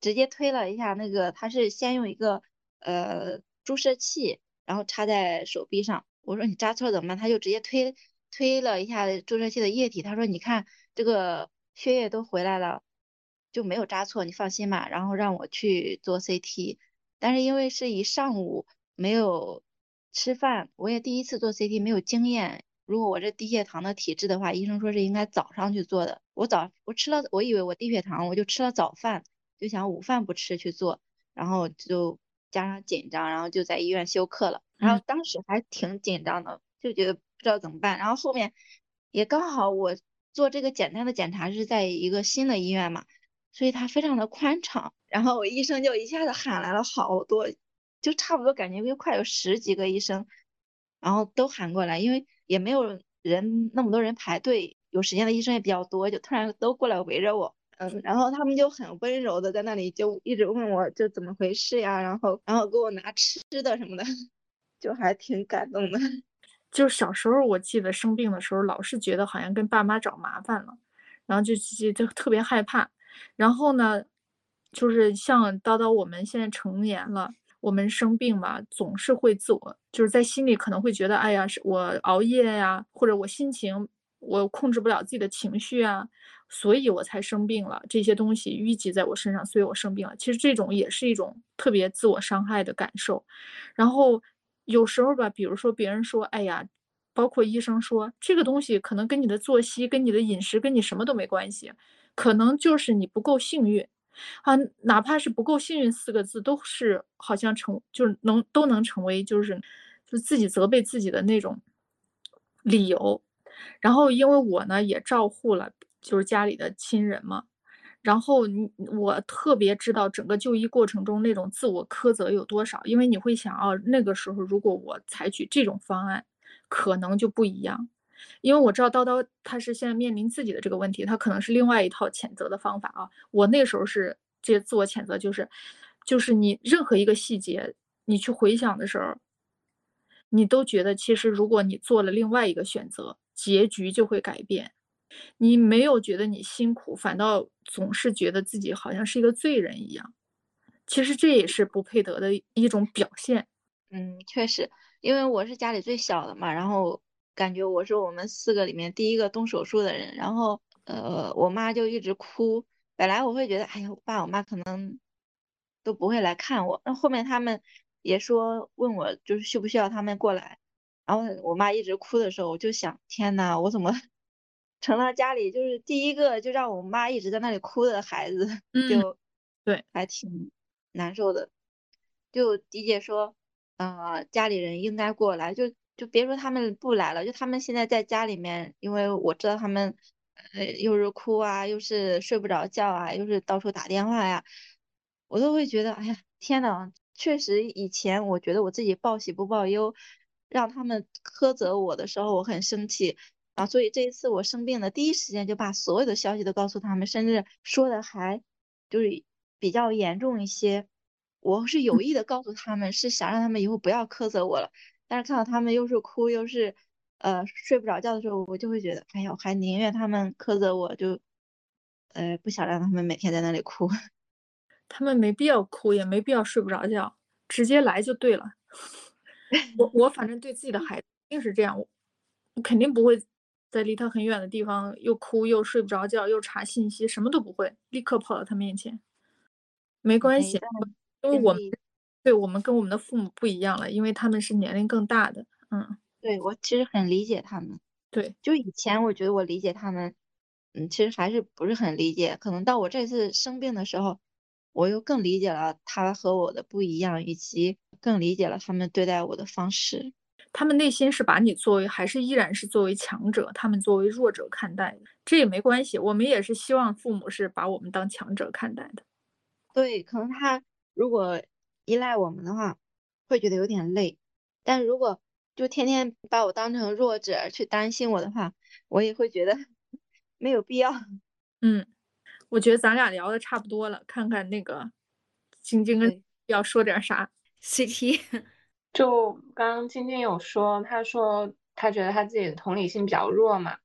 直接推了一下那个，他是先用一个呃注射器，然后插在手臂上。我说你扎错了怎么办？他就直接推推了一下注射器的液体，他说你看这个血液都回来了，就没有扎错，你放心吧。然后让我去做 CT，但是因为是一上午没有吃饭，我也第一次做 CT，没有经验。如果我这低血糖的体质的话，医生说是应该早上去做的。我早我吃了，我以为我低血糖，我就吃了早饭，就想午饭不吃去做，然后就加上紧张，然后就在医院休克了。然后当时还挺紧张的，就觉得不知道怎么办。然后后面也刚好我做这个简单的检查是在一个新的医院嘛，所以它非常的宽敞。然后医生就一下子喊来了好多，就差不多感觉就快有十几个医生，然后都喊过来，因为也没有人那么多人排队，有时间的医生也比较多，就突然都过来围着我。嗯，然后他们就很温柔的在那里就一直问我就怎么回事呀，然后然后给我拿吃的什么的。就还挺感动的，就小时候我记得生病的时候，老是觉得好像跟爸妈找麻烦了，然后就就就特别害怕。然后呢，就是像叨叨，我们现在成年了，我们生病吧，总是会自我就是在心里可能会觉得，哎呀，是我熬夜呀，或者我心情我控制不了自己的情绪啊，所以我才生病了。这些东西淤积在我身上，所以我生病了。其实这种也是一种特别自我伤害的感受，然后。有时候吧，比如说别人说，哎呀，包括医生说这个东西可能跟你的作息、跟你的饮食、跟你什么都没关系，可能就是你不够幸运，啊，哪怕是不够幸运四个字，都是好像成就是能都能成为就是就自己责备自己的那种理由。然后因为我呢也照护了就是家里的亲人嘛。然后你我特别知道整个就医过程中那种自我苛责有多少，因为你会想啊，那个时候如果我采取这种方案，可能就不一样。因为我知道叨叨他是现在面临自己的这个问题，他可能是另外一套谴责的方法啊。我那时候是这自我谴责，就是就是你任何一个细节，你去回想的时候，你都觉得其实如果你做了另外一个选择，结局就会改变。你没有觉得你辛苦，反倒总是觉得自己好像是一个罪人一样。其实这也是不配得的一种表现。嗯，确实，因为我是家里最小的嘛，然后感觉我是我们四个里面第一个动手术的人。然后，呃，我妈就一直哭。本来我会觉得，哎呀，我爸我妈可能都不会来看我。那后面他们也说问我，就是需不需要他们过来。然后我妈一直哭的时候，我就想，天呐，我怎么？成了家里就是第一个就让我妈一直在那里哭的孩子，就对，还挺难受的。就迪姐说，呃，家里人应该过来，就就别说他们不来了，就他们现在在家里面，因为我知道他们，呃，又是哭啊，又是睡不着觉啊，又是到处打电话呀，我都会觉得，哎呀，天呐，确实以前我觉得我自己报喜不报忧，让他们苛责我的时候，我很生气。啊，所以这一次我生病的第一时间就把所有的消息都告诉他们，甚至说的还就是比较严重一些。我是有意的告诉他们，是想让他们以后不要苛责我了。但是看到他们又是哭又是呃睡不着觉的时候，我就会觉得，哎呀，还宁愿他们苛责我，就呃不想让他们每天在那里哭。他们没必要哭，也没必要睡不着觉，直接来就对了。我 我反正对自己的孩子一定是这样，我肯定不会。在离他很远的地方，又哭又睡不着觉，又查信息，什么都不会，立刻跑到他面前。没关系，因为我们对我们跟我们的父母不一样了，因为他们是年龄更大的。嗯，对我其实很理解他们。对，就以前我觉得我理解他们，嗯，其实还是不是很理解。可能到我这次生病的时候，我又更理解了他和我的不一样，以及更理解了他们对待我的方式。他们内心是把你作为还是依然是作为强者，他们作为弱者看待的，这也没关系。我们也是希望父母是把我们当强者看待的。对，可能他如果依赖我们的话，会觉得有点累；但如果就天天把我当成弱者去担心我的话，我也会觉得 没有必要。嗯，我觉得咱俩聊的差不多了，看看那个晶晶跟要说点啥。CT。就刚刚晶晶有说，她说她觉得她自己的同理心比较弱嘛，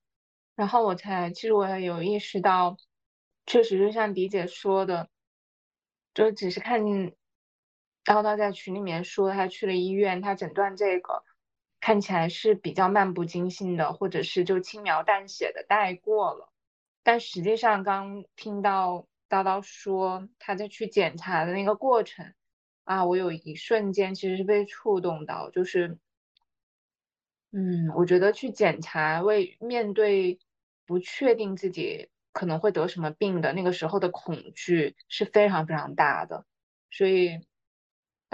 然后我才其实我也有意识到，确实就像迪姐说的，就只是看叨叨在群里面说他去了医院，他诊断这个看起来是比较漫不经心的，或者是就轻描淡写的带过了，但实际上刚听到叨叨说他在去检查的那个过程。啊，我有一瞬间其实是被触动到，就是，嗯，我觉得去检查，为面对不确定自己可能会得什么病的那个时候的恐惧是非常非常大的，所以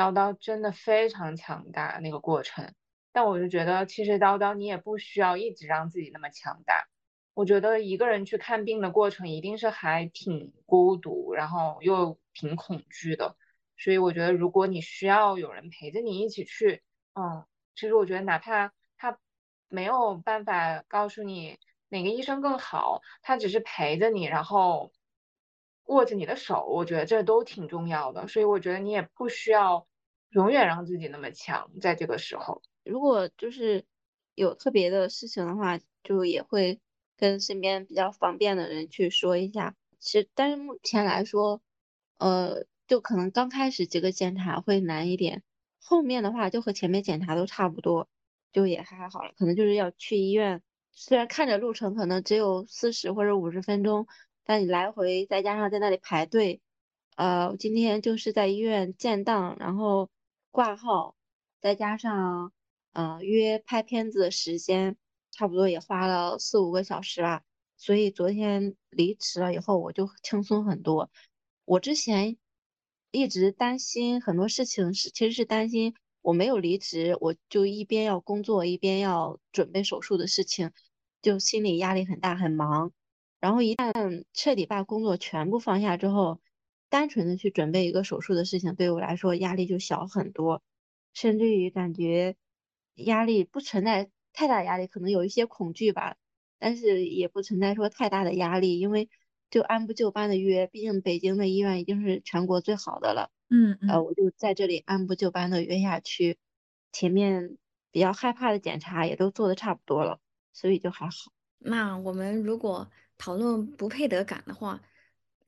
叨叨真的非常强大那个过程。但我就觉得，其实叨叨你也不需要一直让自己那么强大。我觉得一个人去看病的过程一定是还挺孤独，然后又挺恐惧的。所以我觉得，如果你需要有人陪着你一起去，嗯，其实我觉得，哪怕他没有办法告诉你哪个医生更好，他只是陪着你，然后握着你的手，我觉得这都挺重要的。所以我觉得你也不需要永远让自己那么强，在这个时候，如果就是有特别的事情的话，就也会跟身边比较方便的人去说一下。其实，但是目前来说，呃。就可能刚开始几个检查会难一点，后面的话就和前面检查都差不多，就也还好了。可能就是要去医院，虽然看着路程可能只有四十或者五十分钟，但你来回再加上在那里排队，呃，今天就是在医院建档，然后挂号，再加上呃约拍片子的时间，差不多也花了四五个小时吧。所以昨天离职了以后，我就轻松很多。我之前。一直担心很多事情，是其实是担心我没有离职，我就一边要工作，一边要准备手术的事情，就心理压力很大，很忙。然后一旦彻底把工作全部放下之后，单纯的去准备一个手术的事情，对我来说压力就小很多，甚至于感觉压力不存在太大压力，可能有一些恐惧吧，但是也不存在说太大的压力，因为。就按部就班的约，毕竟北京的医院已经是全国最好的了。嗯呃，我就在这里按部就班的约下去，前面比较害怕的检查也都做的差不多了，所以就还好。那我们如果讨论不配得感的话，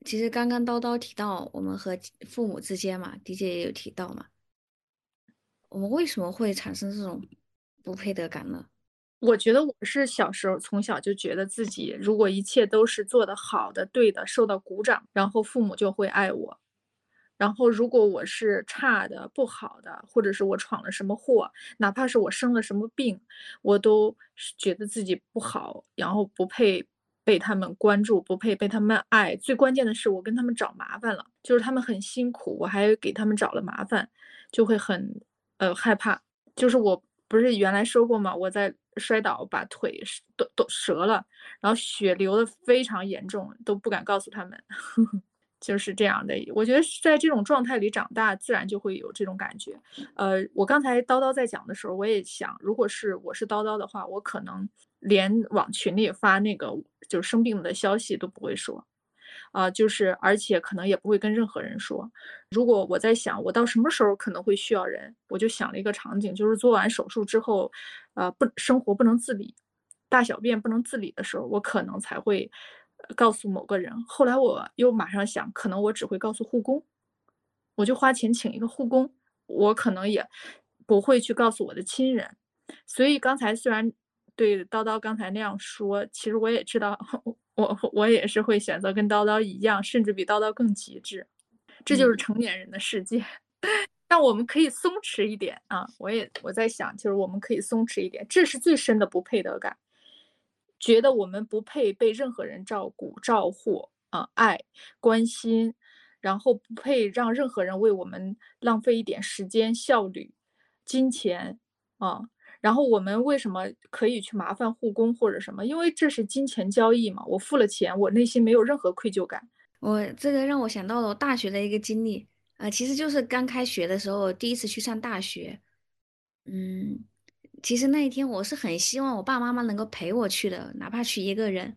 其实刚刚叨叨提到我们和父母之间嘛，DJ 也有提到嘛，我们为什么会产生这种不配得感呢？我觉得我是小时候从小就觉得自己如果一切都是做得好的、对的，受到鼓掌，然后父母就会爱我；然后如果我是差的、不好的，或者是我闯了什么祸，哪怕是我生了什么病，我都觉得自己不好，然后不配被他们关注，不配被他们爱。最关键的是，我跟他们找麻烦了，就是他们很辛苦，我还给他们找了麻烦，就会很呃害怕。就是我不是原来说过吗？我在。摔倒把腿都都折了，然后血流的非常严重，都不敢告诉他们，就是这样的。我觉得在这种状态里长大，自然就会有这种感觉。呃，我刚才叨叨在讲的时候，我也想，如果是我是叨叨的话，我可能连往群里发那个就是生病的消息都不会说。啊，就是，而且可能也不会跟任何人说。如果我在想，我到什么时候可能会需要人，我就想了一个场景，就是做完手术之后，呃，不生活不能自理，大小便不能自理的时候，我可能才会告诉某个人。后来我又马上想，可能我只会告诉护工，我就花钱请一个护工，我可能也不会去告诉我的亲人。所以刚才虽然对叨叨刚才那样说，其实我也知道。我我也是会选择跟叨叨一样，甚至比叨叨更极致，这就是成年人的世界。但我们可以松弛一点啊！我也我在想，就是我们可以松弛一点，这是最深的不配得感，觉得我们不配被任何人照顾、照护啊、爱、关心，然后不配让任何人为我们浪费一点时间、效率、金钱啊。然后我们为什么可以去麻烦护工或者什么？因为这是金钱交易嘛，我付了钱，我内心没有任何愧疚感。我这个让我想到了我大学的一个经历，呃，其实就是刚开学的时候，第一次去上大学。嗯，其实那一天我是很希望我爸妈妈能够陪我去的，哪怕去一个人。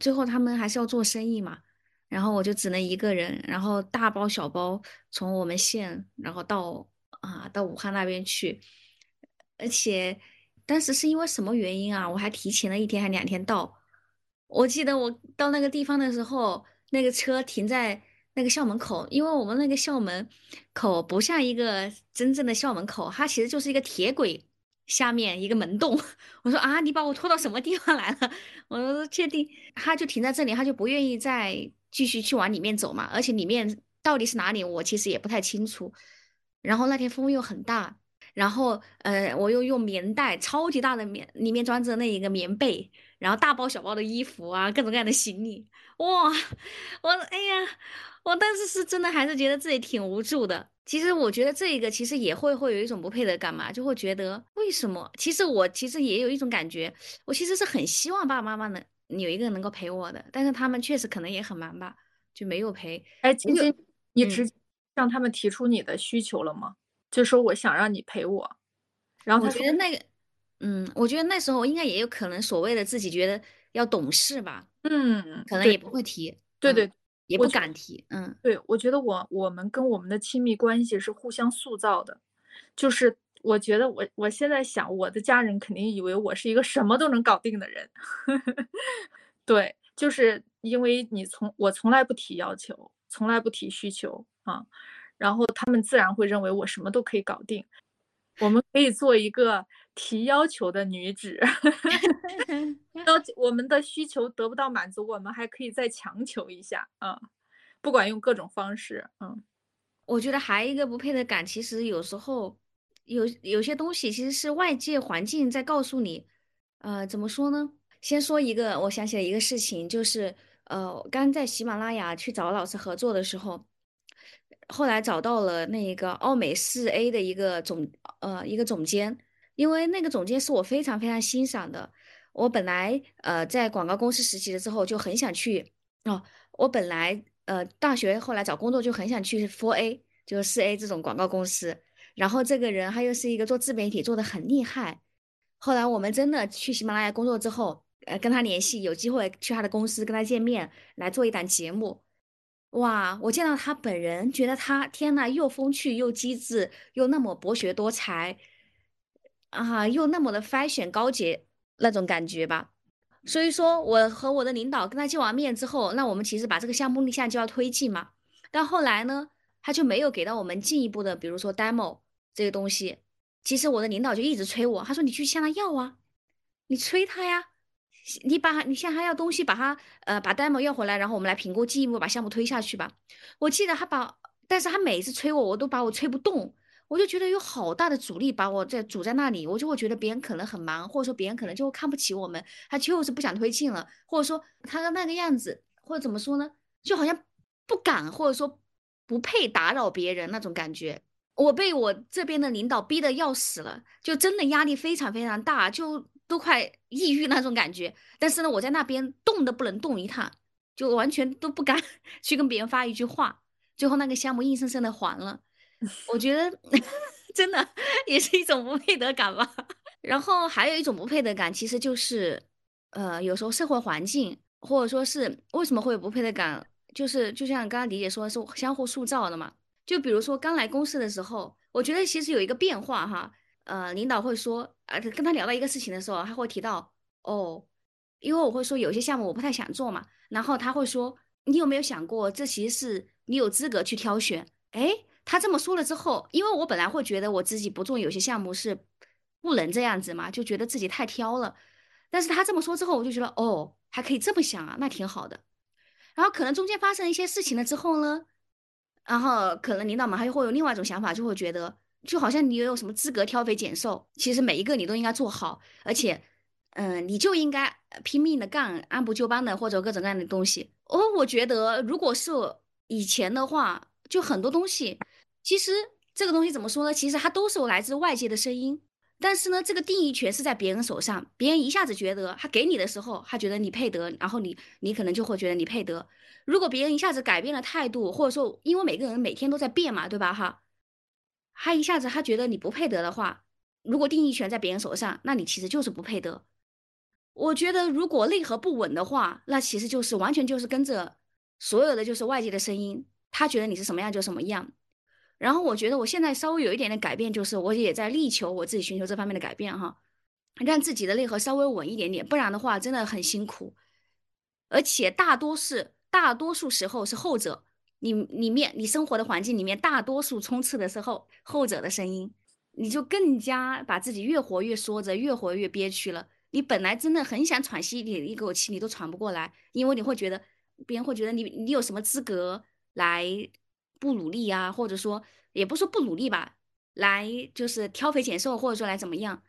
最后他们还是要做生意嘛，然后我就只能一个人，然后大包小包从我们县，然后到啊到武汉那边去。而且当时是因为什么原因啊？我还提前了一天还两天到。我记得我到那个地方的时候，那个车停在那个校门口，因为我们那个校门口不像一个真正的校门口，它其实就是一个铁轨下面一个门洞。我说啊，你把我拖到什么地方来了？我说确定，他就停在这里，他就不愿意再继续去往里面走嘛。而且里面到底是哪里，我其实也不太清楚。然后那天风又很大。然后，呃，我又用棉袋，超级大的棉，里面装着那一个棉被，然后大包小包的衣服啊，各种各样的行李，哇，我，哎呀，我当时是真的还是觉得自己挺无助的。其实我觉得这一个其实也会会有一种不配得感嘛，就会觉得为什么？其实我其实也有一种感觉，我其实是很希望爸爸妈妈能有一个人能够陪我的，但是他们确实可能也很忙吧，就没有陪。哎，其实，你直接向他们提出你的需求了吗？就说我想让你陪我，然后我觉得那个，嗯，我觉得那时候应该也有可能所谓的自己觉得要懂事吧，嗯，可能也不会提，对对，也不敢提，嗯，对，我觉得我我们跟我们的亲密关系是互相塑造的，就是我觉得我我现在想，我的家人肯定以为我是一个什么都能搞定的人，对，就是因为你从我从来不提要求，从来不提需求啊。然后他们自然会认为我什么都可以搞定。我们可以做一个提要求的女子，要我们的需求得不到满足，我们还可以再强求一下啊，不管用各种方式。嗯，我觉得还有一个不配的感，其实有时候有有些东西其实是外界环境在告诉你。呃，怎么说呢？先说一个，我想起了一个事情，就是呃，刚在喜马拉雅去找老师合作的时候。后来找到了那一个奥美四 A 的一个总呃一个总监，因为那个总监是我非常非常欣赏的。我本来呃在广告公司实习了之后就很想去哦，我本来呃大学后来找工作就很想去 for a 就是四 A 这种广告公司。然后这个人他又是一个做自媒体做的很厉害。后来我们真的去喜马拉雅工作之后，呃跟他联系，有机会去他的公司跟他见面来做一档节目。哇！我见到他本人，觉得他天呐，又风趣又机智，又那么博学多才，啊，又那么的 fashion 高洁那种感觉吧。所以说，我和我的领导跟他见完面之后，那我们其实把这个项目立项就要推进嘛。但后来呢，他就没有给到我们进一步的，比如说 demo 这个东西。其实我的领导就一直催我，他说你去向他要啊，你催他呀。你把你向他要东西，把他呃把 demo 要回来，然后我们来评估，进一步把项目推下去吧。我记得他把，但是他每次催我，我都把我催不动，我就觉得有好大的阻力把我在阻在那里，我就会觉得别人可能很忙，或者说别人可能就会看不起我们，他就是不想推进了，或者说他的那个样子，或者怎么说呢，就好像不敢，或者说不配打扰别人那种感觉。我被我这边的领导逼得要死了，就真的压力非常非常大，就。都快抑郁那种感觉，但是呢，我在那边动都不能动一趟，就完全都不敢 去跟别人发一句话。最后那个项目硬生生的还了，我觉得 真的也是一种不配得感吧。然后还有一种不配得感，其实就是，呃，有时候社会环境或者说是为什么会有不配得感，就是就像刚刚李姐说是相互塑造的嘛。就比如说刚来公司的时候，我觉得其实有一个变化哈。呃，领导会说，呃，跟他聊到一个事情的时候，他会提到，哦，因为我会说有些项目我不太想做嘛，然后他会说，你有没有想过，这其实是你有资格去挑选。哎，他这么说了之后，因为我本来会觉得我自己不做有些项目是不能这样子嘛，就觉得自己太挑了。但是他这么说之后，我就觉得，哦，还可以这么想啊，那挺好的。然后可能中间发生一些事情了之后呢，然后可能领导们还会有另外一种想法，就会觉得。就好像你有什么资格挑肥拣瘦，其实每一个你都应该做好，而且，嗯，你就应该拼命的干，按部就班的或者各种各样的东西。哦，我觉得如果是以前的话，就很多东西，其实这个东西怎么说呢？其实它都是来自外界的声音，但是呢，这个定义权是在别人手上，别人一下子觉得他给你的时候，他觉得你配得，然后你你可能就会觉得你配得。如果别人一下子改变了态度，或者说因为每个人每天都在变嘛，对吧？哈，他一下子他觉得你不配得的话，如果定义权在别人手上，那你其实就是不配得。我觉得如果内核不稳的话，那其实就是完全就是跟着所有的就是外界的声音，他觉得你是什么样就什么样。然后我觉得我现在稍微有一点点改变，就是我也在力求我自己寻求这方面的改变哈，让自己的内核稍微稳一点点，不然的话真的很辛苦，而且大多是大多数时候是后者，你里面你生活的环境里面大多数充斥的时候后者的声音，你就更加把自己越活越缩着，越活越憋屈了。你本来真的很想喘息一点一口气，你都喘不过来，因为你会觉得别人会觉得你你有什么资格来。不努力啊，或者说也不说不努力吧，来就是挑肥拣瘦，或者说来怎么样？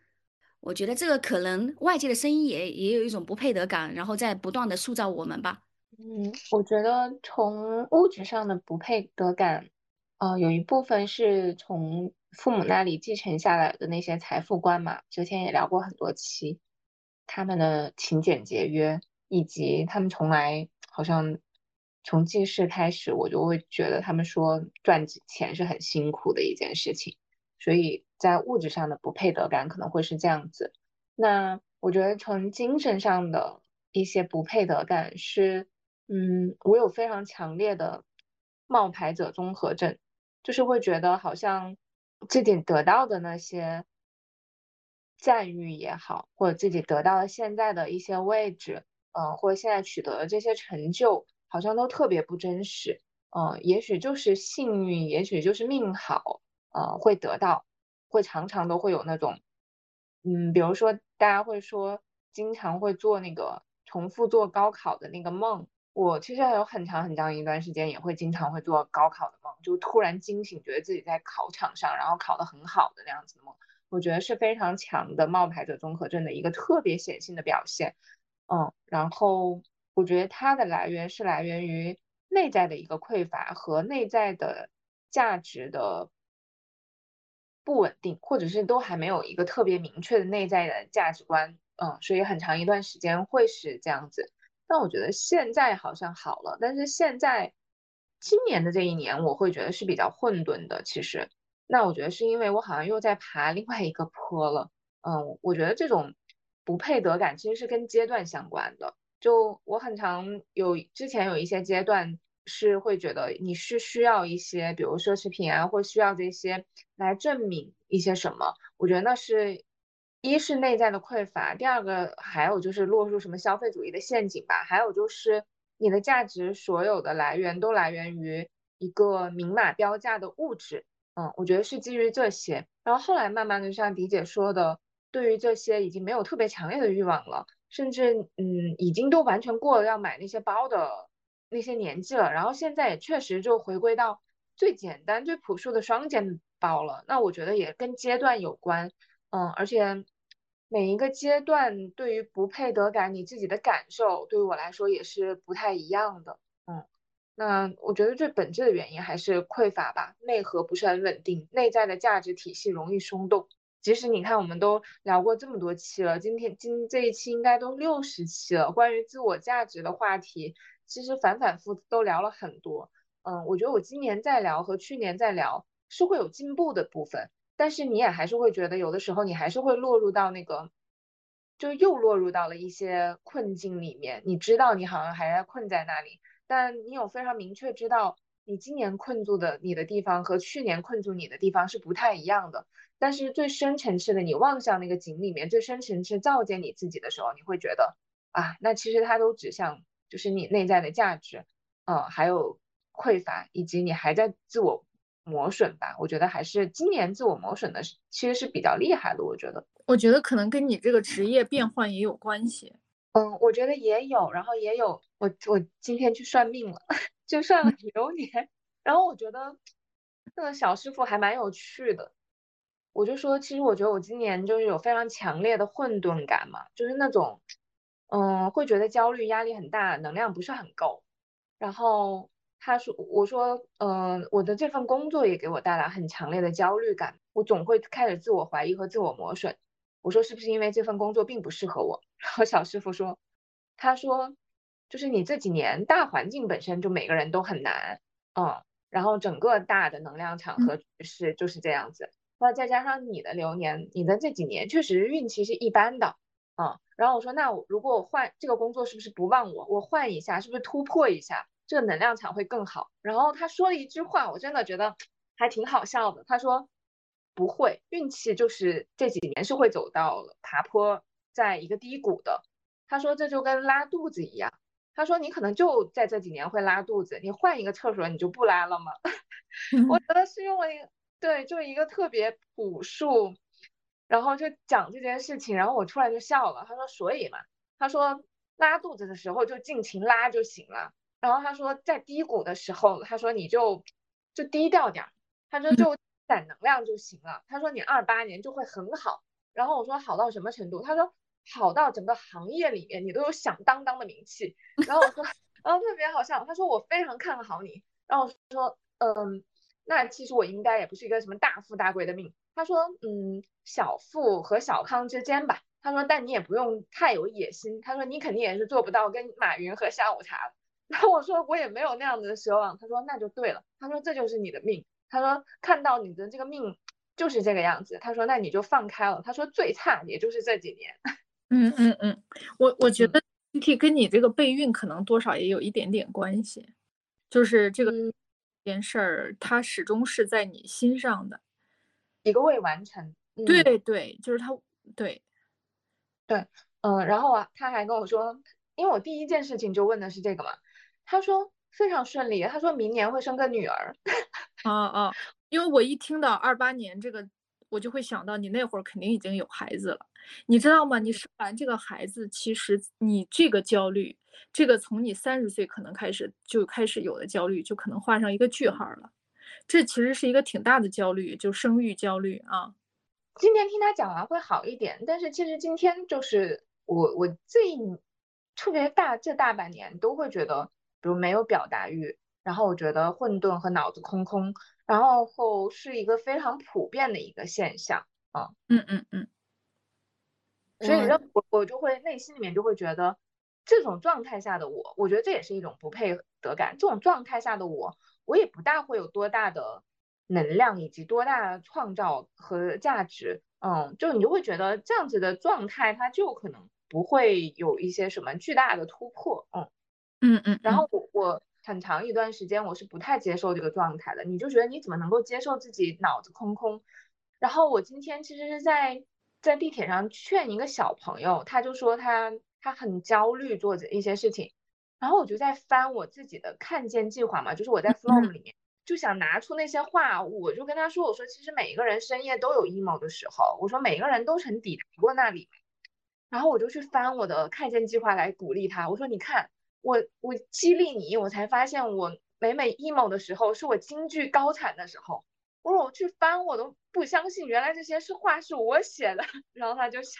我觉得这个可能外界的声音也也有一种不配得感，然后在不断的塑造我们吧。嗯，我觉得从物质上的不配得感，呃，有一部分是从父母那里继承下来的那些财富观嘛。之前也聊过很多期，他们的勤俭节约，以及他们从来好像。从记事开始，我就会觉得他们说赚钱是很辛苦的一件事情，所以在物质上的不配得感可能会是这样子。那我觉得从精神上的一些不配得感是，嗯，我有非常强烈的冒牌者综合症，就是会觉得好像自己得到的那些赞誉也好，或者自己得到了现在的一些位置，嗯，或者现在取得的这些成就。好像都特别不真实，嗯，也许就是幸运，也许就是命好，呃，会得到，会常常都会有那种，嗯，比如说大家会说，经常会做那个重复做高考的那个梦，我其实还有很长很长一段时间也会经常会做高考的梦，就突然惊醒，觉得自己在考场上，然后考得很好的那样子的梦，我觉得是非常强的冒牌者综合症的一个特别显性的表现，嗯，然后。我觉得它的来源是来源于内在的一个匮乏和内在的价值的不稳定，或者是都还没有一个特别明确的内在的价值观，嗯，所以很长一段时间会是这样子。但我觉得现在好像好了，但是现在今年的这一年，我会觉得是比较混沌的。其实，那我觉得是因为我好像又在爬另外一个坡了，嗯，我觉得这种不配得感其实是跟阶段相关的。就我很常有之前有一些阶段是会觉得你是需要一些，比如奢侈品啊，或需要这些来证明一些什么。我觉得那是一是内在的匮乏，第二个还有就是落入什么消费主义的陷阱吧。还有就是你的价值所有的来源都来源于一个明码标价的物质。嗯，我觉得是基于这些。然后后来慢慢的像迪姐说的，对于这些已经没有特别强烈的欲望了。甚至嗯，已经都完全过了要买那些包的那些年纪了，然后现在也确实就回归到最简单、最朴素的双肩包了。那我觉得也跟阶段有关，嗯，而且每一个阶段对于不配得感，你自己的感受对于我来说也是不太一样的，嗯，那我觉得最本质的原因还是匮乏吧，内核不是很稳定，内在的价值体系容易松动。即使你看，我们都聊过这么多期了，今天今这一期应该都六十期了。关于自我价值的话题，其实反反复都聊了很多。嗯，我觉得我今年再聊和去年再聊是会有进步的部分，但是你也还是会觉得有的时候你还是会落入到那个，就又落入到了一些困境里面。你知道你好像还在困在那里，但你有非常明确知道你今年困住的你的地方和去年困住你的地方是不太一样的。但是最深层次的，你望向那个井里面，最深层次照见你自己的时候，你会觉得啊，那其实它都指向就是你内在的价值，嗯，还有匮乏，以及你还在自我磨损吧。我觉得还是今年自我磨损的其实是比较厉害的。我觉得，我觉得可能跟你这个职业变换也有关系。嗯，我觉得也有，然后也有，我我今天去算命了，就算了流年，然后我觉得那个小师傅还蛮有趣的。我就说，其实我觉得我今年就是有非常强烈的混沌感嘛，就是那种，嗯，会觉得焦虑、压力很大，能量不是很够。然后他说，我说，嗯，我的这份工作也给我带来很强烈的焦虑感，我总会开始自我怀疑和自我磨损。我说是不是因为这份工作并不适合我？然后小师傅说，他说，就是你这几年大环境本身就每个人都很难，嗯，然后整个大的能量场和局势就是这样子。那再加上你的流年，你的这几年确实运气是一般的，嗯。然后我说，那我如果我换这个工作，是不是不忘我？我换一下，是不是突破一下，这个能量场会更好？然后他说了一句话，我真的觉得还挺好笑的。他说。不会，运气就是这几年是会走到爬坡，在一个低谷的。他说这就跟拉肚子一样。他说你可能就在这几年会拉肚子，你换一个厕所你就不拉了吗？我觉得是用了一个对，就一个特别朴素，然后就讲这件事情，然后我突然就笑了。他说所以嘛，他说拉肚子的时候就尽情拉就行了。然后他说在低谷的时候，他说你就就低调点儿。他说就。攒能量就行了。他说你二八年就会很好。然后我说好到什么程度？他说好到整个行业里面你都有响当当的名气。然后我说，然后特别好笑。他说我非常看好你。然后我说，嗯，那其实我应该也不是一个什么大富大贵的命。他说，嗯，小富和小康之间吧。他说，但你也不用太有野心。他说你肯定也是做不到跟马云喝下午茶。然后我说我也没有那样子的奢望。他说那就对了。他说这就是你的命。他说看到你的这个命就是这个样子，他说那你就放开了。他说最差也就是这几年。嗯嗯嗯，我我觉得可以跟你这个备孕可能多少也有一点点关系，就是这个件事儿，它始终是在你心上的一个未完成。对对，就是他，对对，嗯，然后啊，他还跟我说，因为我第一件事情就问的是这个嘛，他说。非常顺利，他说明年会生个女儿。啊啊，因为我一听到二八年这个，我就会想到你那会儿肯定已经有孩子了，你知道吗？你生完这个孩子，其实你这个焦虑，这个从你三十岁可能开始就开始有的焦虑，就可能画上一个句号了。这其实是一个挺大的焦虑，就生育焦虑啊。今天听他讲完会好一点，但是其实今天就是我我最特别大这大半年都会觉得。比如没有表达欲，然后我觉得混沌和脑子空空，然后后是一个非常普遍的一个现象啊，嗯嗯嗯，所以让我我就会内心里面就会觉得这种状态下的我，我觉得这也是一种不配得感。这种状态下的我，我也不大会有多大的能量以及多大创造和价值，嗯，就你就会觉得这样子的状态，它就可能不会有一些什么巨大的突破，嗯。嗯嗯，然后我我很长一段时间我是不太接受这个状态的，你就觉得你怎么能够接受自己脑子空空？然后我今天其实是在在地铁上劝一个小朋友，他就说他他很焦虑做这一些事情，然后我就在翻我自己的看见计划嘛，就是我在 Flow 里面就想拿出那些话，我就跟他说，我说其实每一个人深夜都有 emo 的时候，我说每个人都曾抵达过那里，然后我就去翻我的看见计划来鼓励他，我说你看。我我激励你，我才发现我每每 emo 的时候，是我京剧高产的时候。我说我去翻，我都不相信，原来这些是话是我写的。然后他就笑，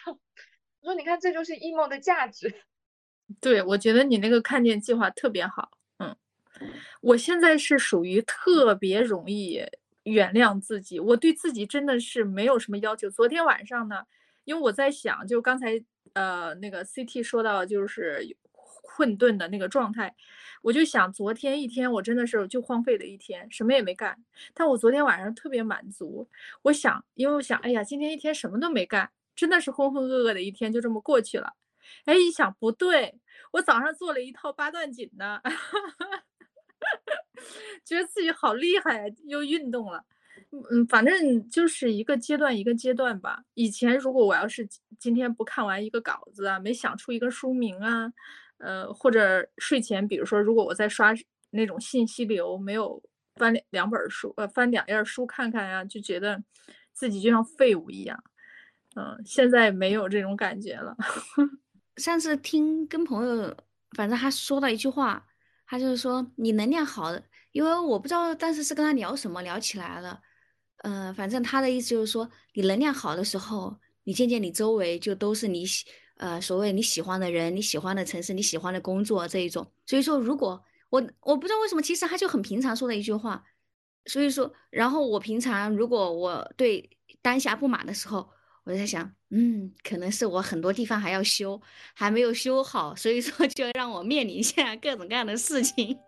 我说你看，这就是 emo 的价值。对，我觉得你那个看见计划特别好。嗯，我现在是属于特别容易原谅自己，我对自己真的是没有什么要求。昨天晚上呢，因为我在想，就刚才呃那个 CT 说到，就是。混沌的那个状态，我就想，昨天一天我真的是就荒废了一天，什么也没干。但我昨天晚上特别满足，我想，因为我想，哎呀，今天一天什么都没干，真的是浑浑噩噩的一天就这么过去了。哎，一想不对，我早上做了一套八段锦呢，觉得自己好厉害，又运动了。嗯，反正就是一个阶段一个阶段吧。以前如果我要是今天不看完一个稿子啊，没想出一个书名啊。呃，或者睡前，比如说，如果我在刷那种信息流，没有翻两两本书，呃，翻两页书看看呀，就觉得自己就像废物一样。嗯，现在没有这种感觉了。上次听跟朋友，反正他说了一句话，他就是说你能量好，因为我不知道当时是跟他聊什么聊起来了。嗯，反正他的意思就是说，你能量好的时候，你渐渐你周围就都是你喜。呃，所谓你喜欢的人、你喜欢的城市、你喜欢的工作这一种，所以说，如果我我不知道为什么，其实他就很平常说的一句话。所以说，然后我平常如果我对当下不满的时候，我就在想，嗯，可能是我很多地方还要修，还没有修好，所以说就让我面临现在各种各样的事情。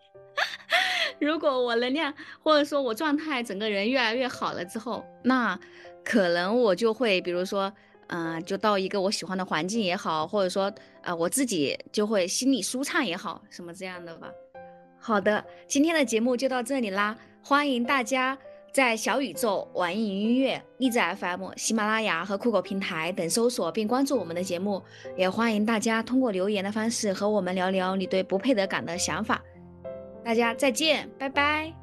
如果我能量或者说我状态整个人越来越好了之后，那可能我就会，比如说，嗯，就到一个我喜欢的环境也好，或者说，呃，我自己就会心里舒畅也好，什么这样的吧。好的，今天的节目就到这里啦，欢迎大家在小宇宙、网易云音乐、荔枝 FM、喜马拉雅和酷狗平台等搜索并关注我们的节目，也欢迎大家通过留言的方式和我们聊聊你对不配得感的想法。大家再见，拜拜，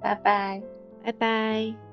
拜拜，拜拜。